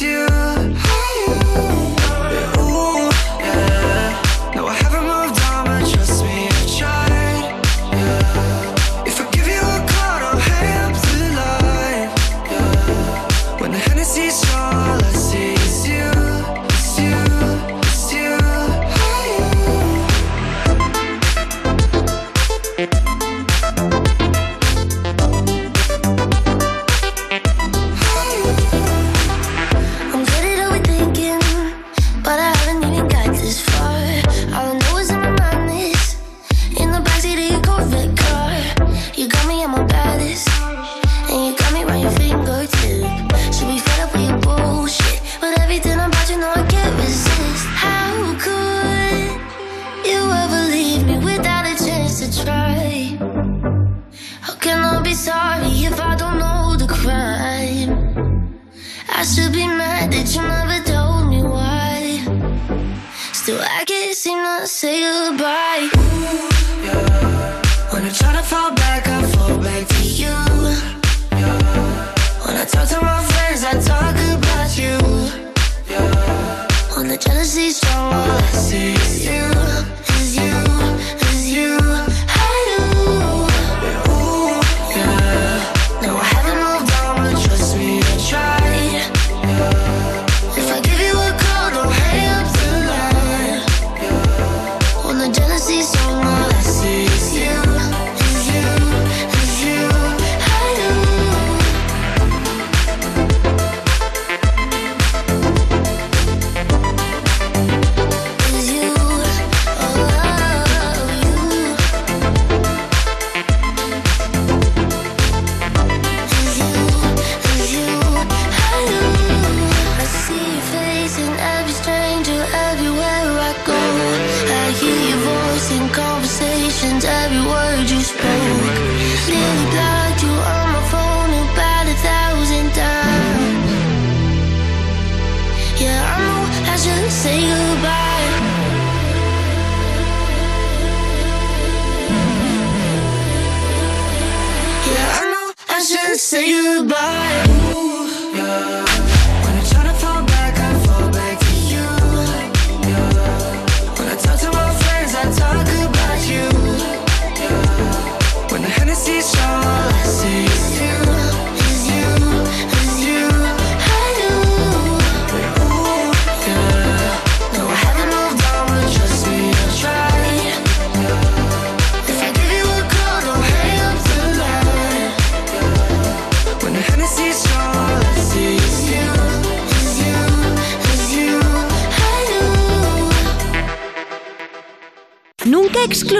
you. Sorry if I don't know the crime? I should be mad that you never told me why. Still, I can't seem to say goodbye. Yeah, When I try to fall back, I fall back to you. Yeah. When I talk to my friends, I talk about you. Yeah. When the jealousy's strong, all I see is you,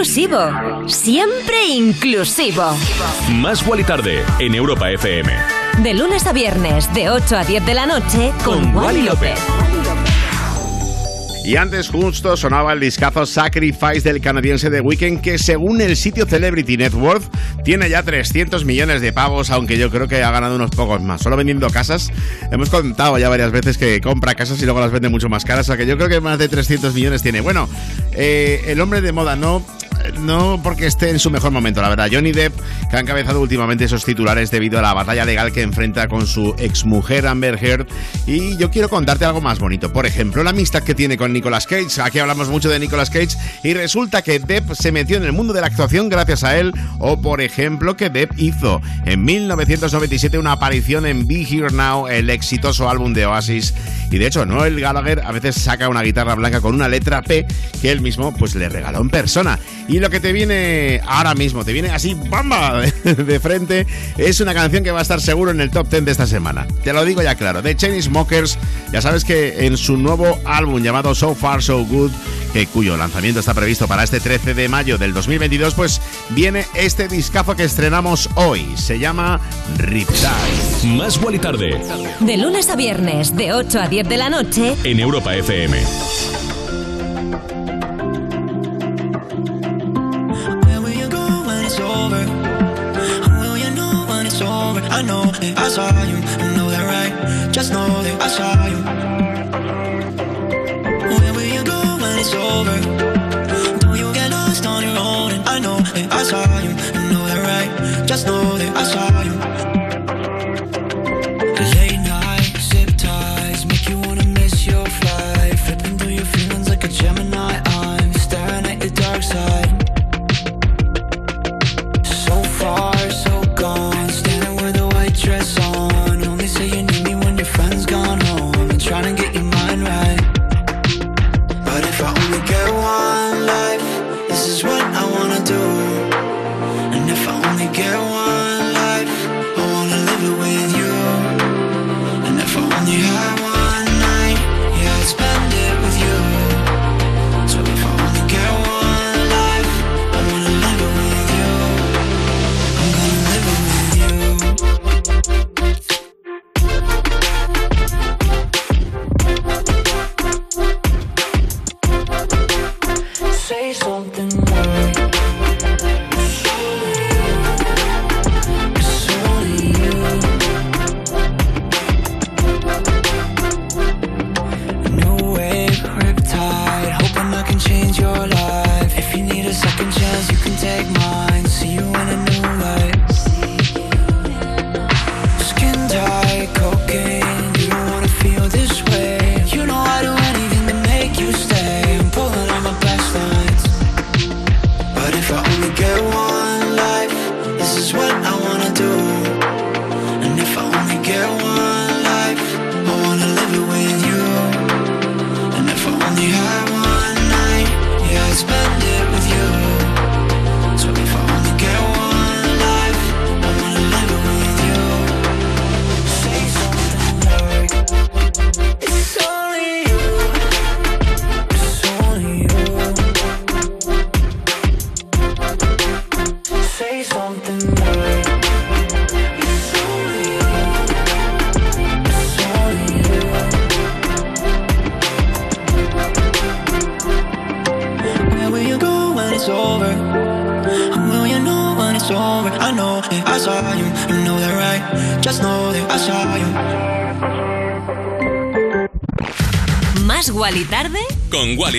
Nunca exclusivo, siempre inclusivo. Más Wally Tarde en Europa FM. De lunes a viernes, de 8 a 10 de la noche, con, Wally López. Y antes justo sonaba el discazo Sacrifice del canadiense The Weeknd que según el sitio Celebrity Net Worth tiene ya 300 millones de pavos, aunque yo creo que ha ganado unos pocos más. Solo vendiendo casas. Hemos contado ya varias veces que compra casas y luego las vende mucho más caras, o sea que yo creo que más de 300 millones tiene. Bueno, eh, el hombre de moda no no porque esté en su mejor momento, la verdad. Johnny Depp, que ha encabezado últimamente esos titulares debido a la batalla legal que enfrenta con su exmujer Amber Heard. Y yo quiero contarte algo más bonito. Por ejemplo, la amistad que tiene con Nicolas Cage. Aquí hablamos mucho de Nicolas Cage y resulta que Depp se metió en el mundo de la actuación gracias a él. O, por ejemplo, que Depp hizo en 1997 una aparición en Be Here Now, el exitoso álbum de Oasis. Y de hecho, Noel Gallagher a veces saca una guitarra blanca con una letra P que él mismo pues le regaló en persona. Y lo que te viene ahora mismo, te viene así, ¡bamba! <laughs> de frente, es una canción que va a estar seguro en el top 10 de esta semana. Te lo digo ya claro, The Chainsmokers, ya sabes que en su nuevo álbum llamado So Far So Good, que, cuyo lanzamiento está previsto para este 13 de mayo del 2022, pues viene este discazo que estrenamos hoy. Se llama Riptide. Más Wally Tarde De lunes a viernes, de 8 a 10 de la noche, en Europa FM. It's? Will oh, you know when it's over? I know that I saw you, I know that right. Just know that I saw you. Where will you go when it's over? Don't you get lost on your own? And I know that I saw you, I know that right. Just know that I saw you.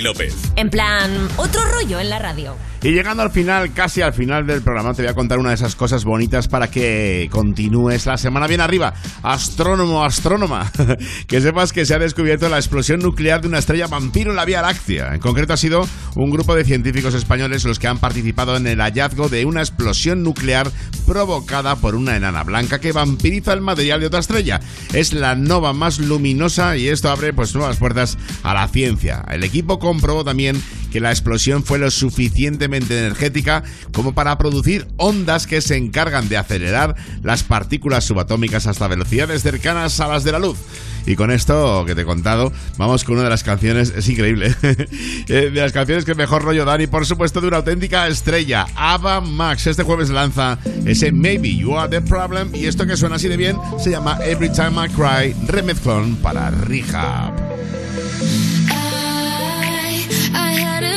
López. en plan, otro rollo en la radio. Y llegando al final, casi al final del programa, te voy a contar una de esas cosas bonitas para que continúes la semana bien arriba. Astrónomo, astrónoma, <laughs> que sepas que se ha descubierto la explosión nuclear de una estrella vampiro en la Vía Láctea. En concreto ha sido un grupo de científicos españoles los que han participado en el hallazgo de una explosión nuclear provocada por una enana blanca que vampiriza el material de otra estrella. Es la nova más luminosa y esto abre pues nuevas puertas a la ciencia. El equipo comprobó también que la explosión fue lo suficientemente energética como para producir ondas que se encargan de acelerar las partículas subatómicas hasta velocidades cercanas a las de la luz. Y con esto que te he contado, vamos con una de las canciones, es increíble, <laughs> eh, de las canciones que mejor rollo dan y por supuesto de una auténtica estrella, Ava Max. Este jueves lanza ese Maybe You Are the Problem y esto que suena así de bien se llama Every Time I Cry, remezclón para Rija.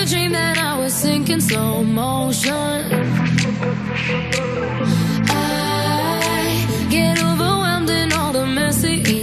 a dream that I was sinking slow motion. I get overwhelmed in all the messy.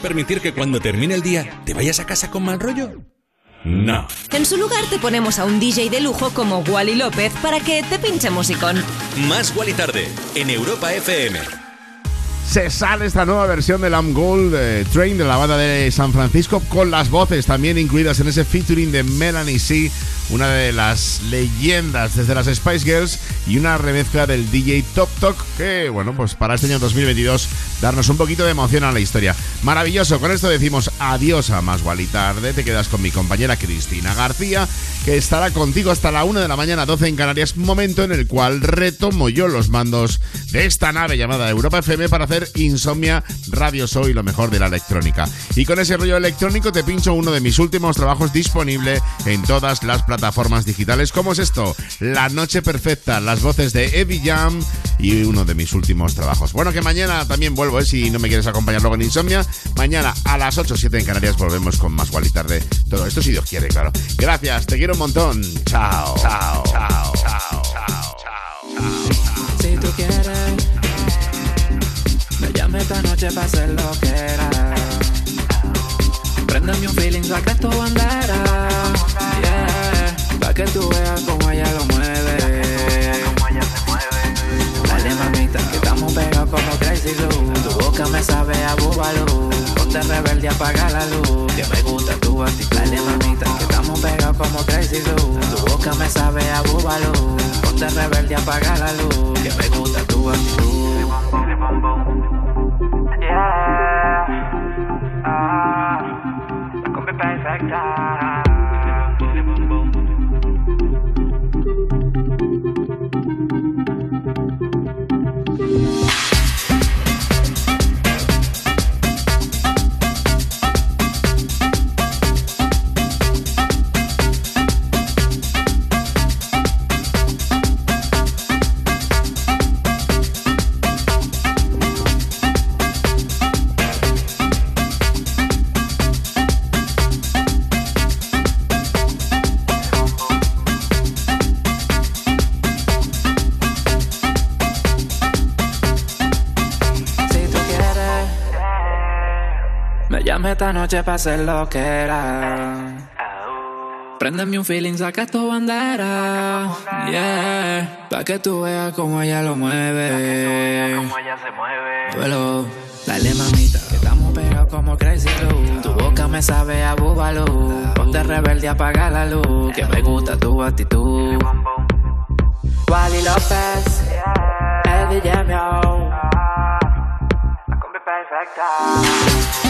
A permitir que cuando termine el día te vayas a casa con mal rollo? No. En su lugar te ponemos a un DJ de lujo como Wally López para que te pinche musicón. Más Wally Tarde en Europa FM. Se sale esta nueva versión del Am Gold eh, Train de la banda de San Francisco con las voces también incluidas en ese featuring de Melanie C, una de las leyendas desde las Spice Girls y una remezcla del DJ Top Talk que, bueno, pues para este año 2022 darnos un poquito de emoción a la historia. Maravilloso, con esto decimos adiós a Más Wally Tarde, te quedas con mi compañera Cristina García que estará contigo hasta la 1 de la mañana 12 en Canarias, momento en el cual retomo yo los mandos de esta nave llamada Europa FM para hacer Insomnia Radio Show y lo mejor de la electrónica. Y con ese rollo electrónico te pincho uno de mis últimos trabajos disponible en todas las plataformas digitales. ¿Cómo es esto? La Noche Perfecta, las voces de Eddie Jam y uno de mis últimos trabajos. Bueno, que mañana también vuelvo, ¿eh? si no me quieres acompañar luego en Insomnia. Mañana a las 8 o 7 en Canarias volvemos con más y tarde. Todo esto si Dios quiere, claro. Gracias, te quiero un montón. Chao. Chao. Chao. Chao. Si tú quieres, me llame esta noche para hacer lo que era. Préndeme un feeling que esto andara. Yeah, pa' que tú veas cómo ella lo mueve. Dale mamita, que estamos pegados como Crazy. Tu boca me sabe a búbalo. Ponte rebelde, apaga la luz. Que me gusta tu actitud. Dale mamita, que estamos pegados como Crazy Glue. Tu boca me sabe a búbalo. Ponte rebelde, apaga la luz. Que me gusta tu actitud. Me noche para hacer lo que era. Préndeme un feeling, saca tu bandera. Yeah, pa' que tú veas cómo ella lo mueve. Cómo ella se mueve. Duelo, dale mamita, que estamos pegados como Crazy Glue. Tu boca me sabe a búbalo. Ponte rebelde, apaga la luz. Que me gusta tu actitud. Wally López, Eddie Jam, yo. La combi perfecta.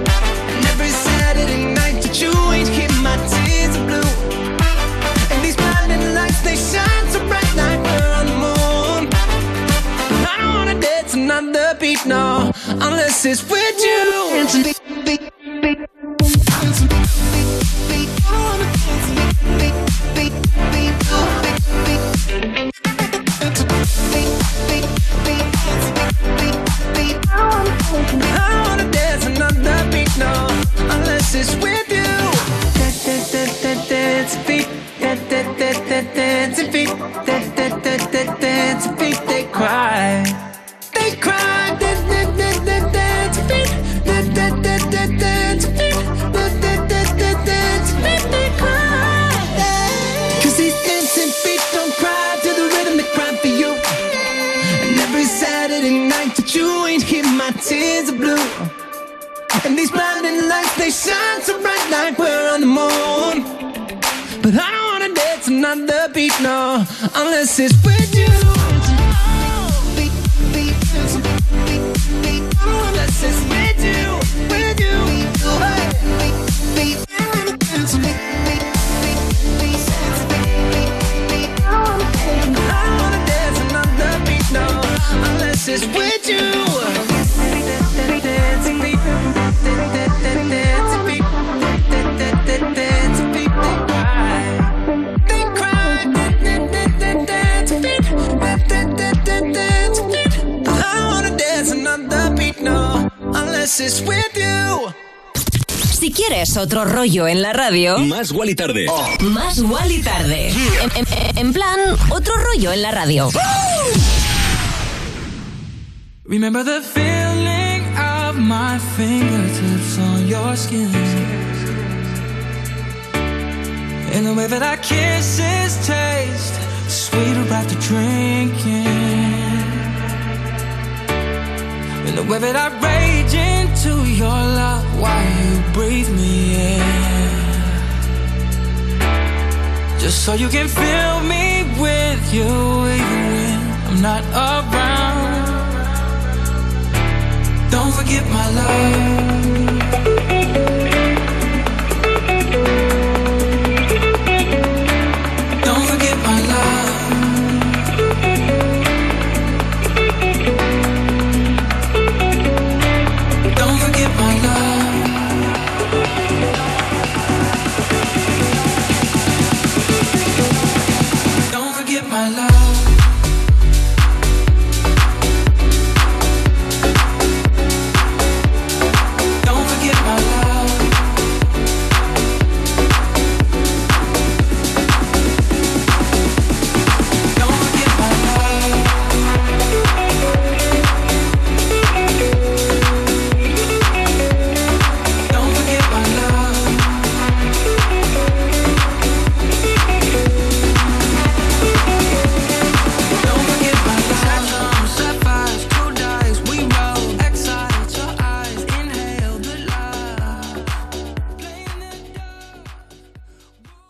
Another beat, no, unless it's with you. I wanna unless it's with another beat, no, unless it's with you. It's with you. Si quieres otro rollo en la radio, Más Wally Tarde. más Wally tarde. En, en- en plan, otro rollo en la radio. Remember the feeling of my fingertips on your skin. And the way that our kisses taste sweeter after drinking. And the way that I rage into your love while you breathe me in. Just so you can fill me with you even when I'm not around. Don't forget my love.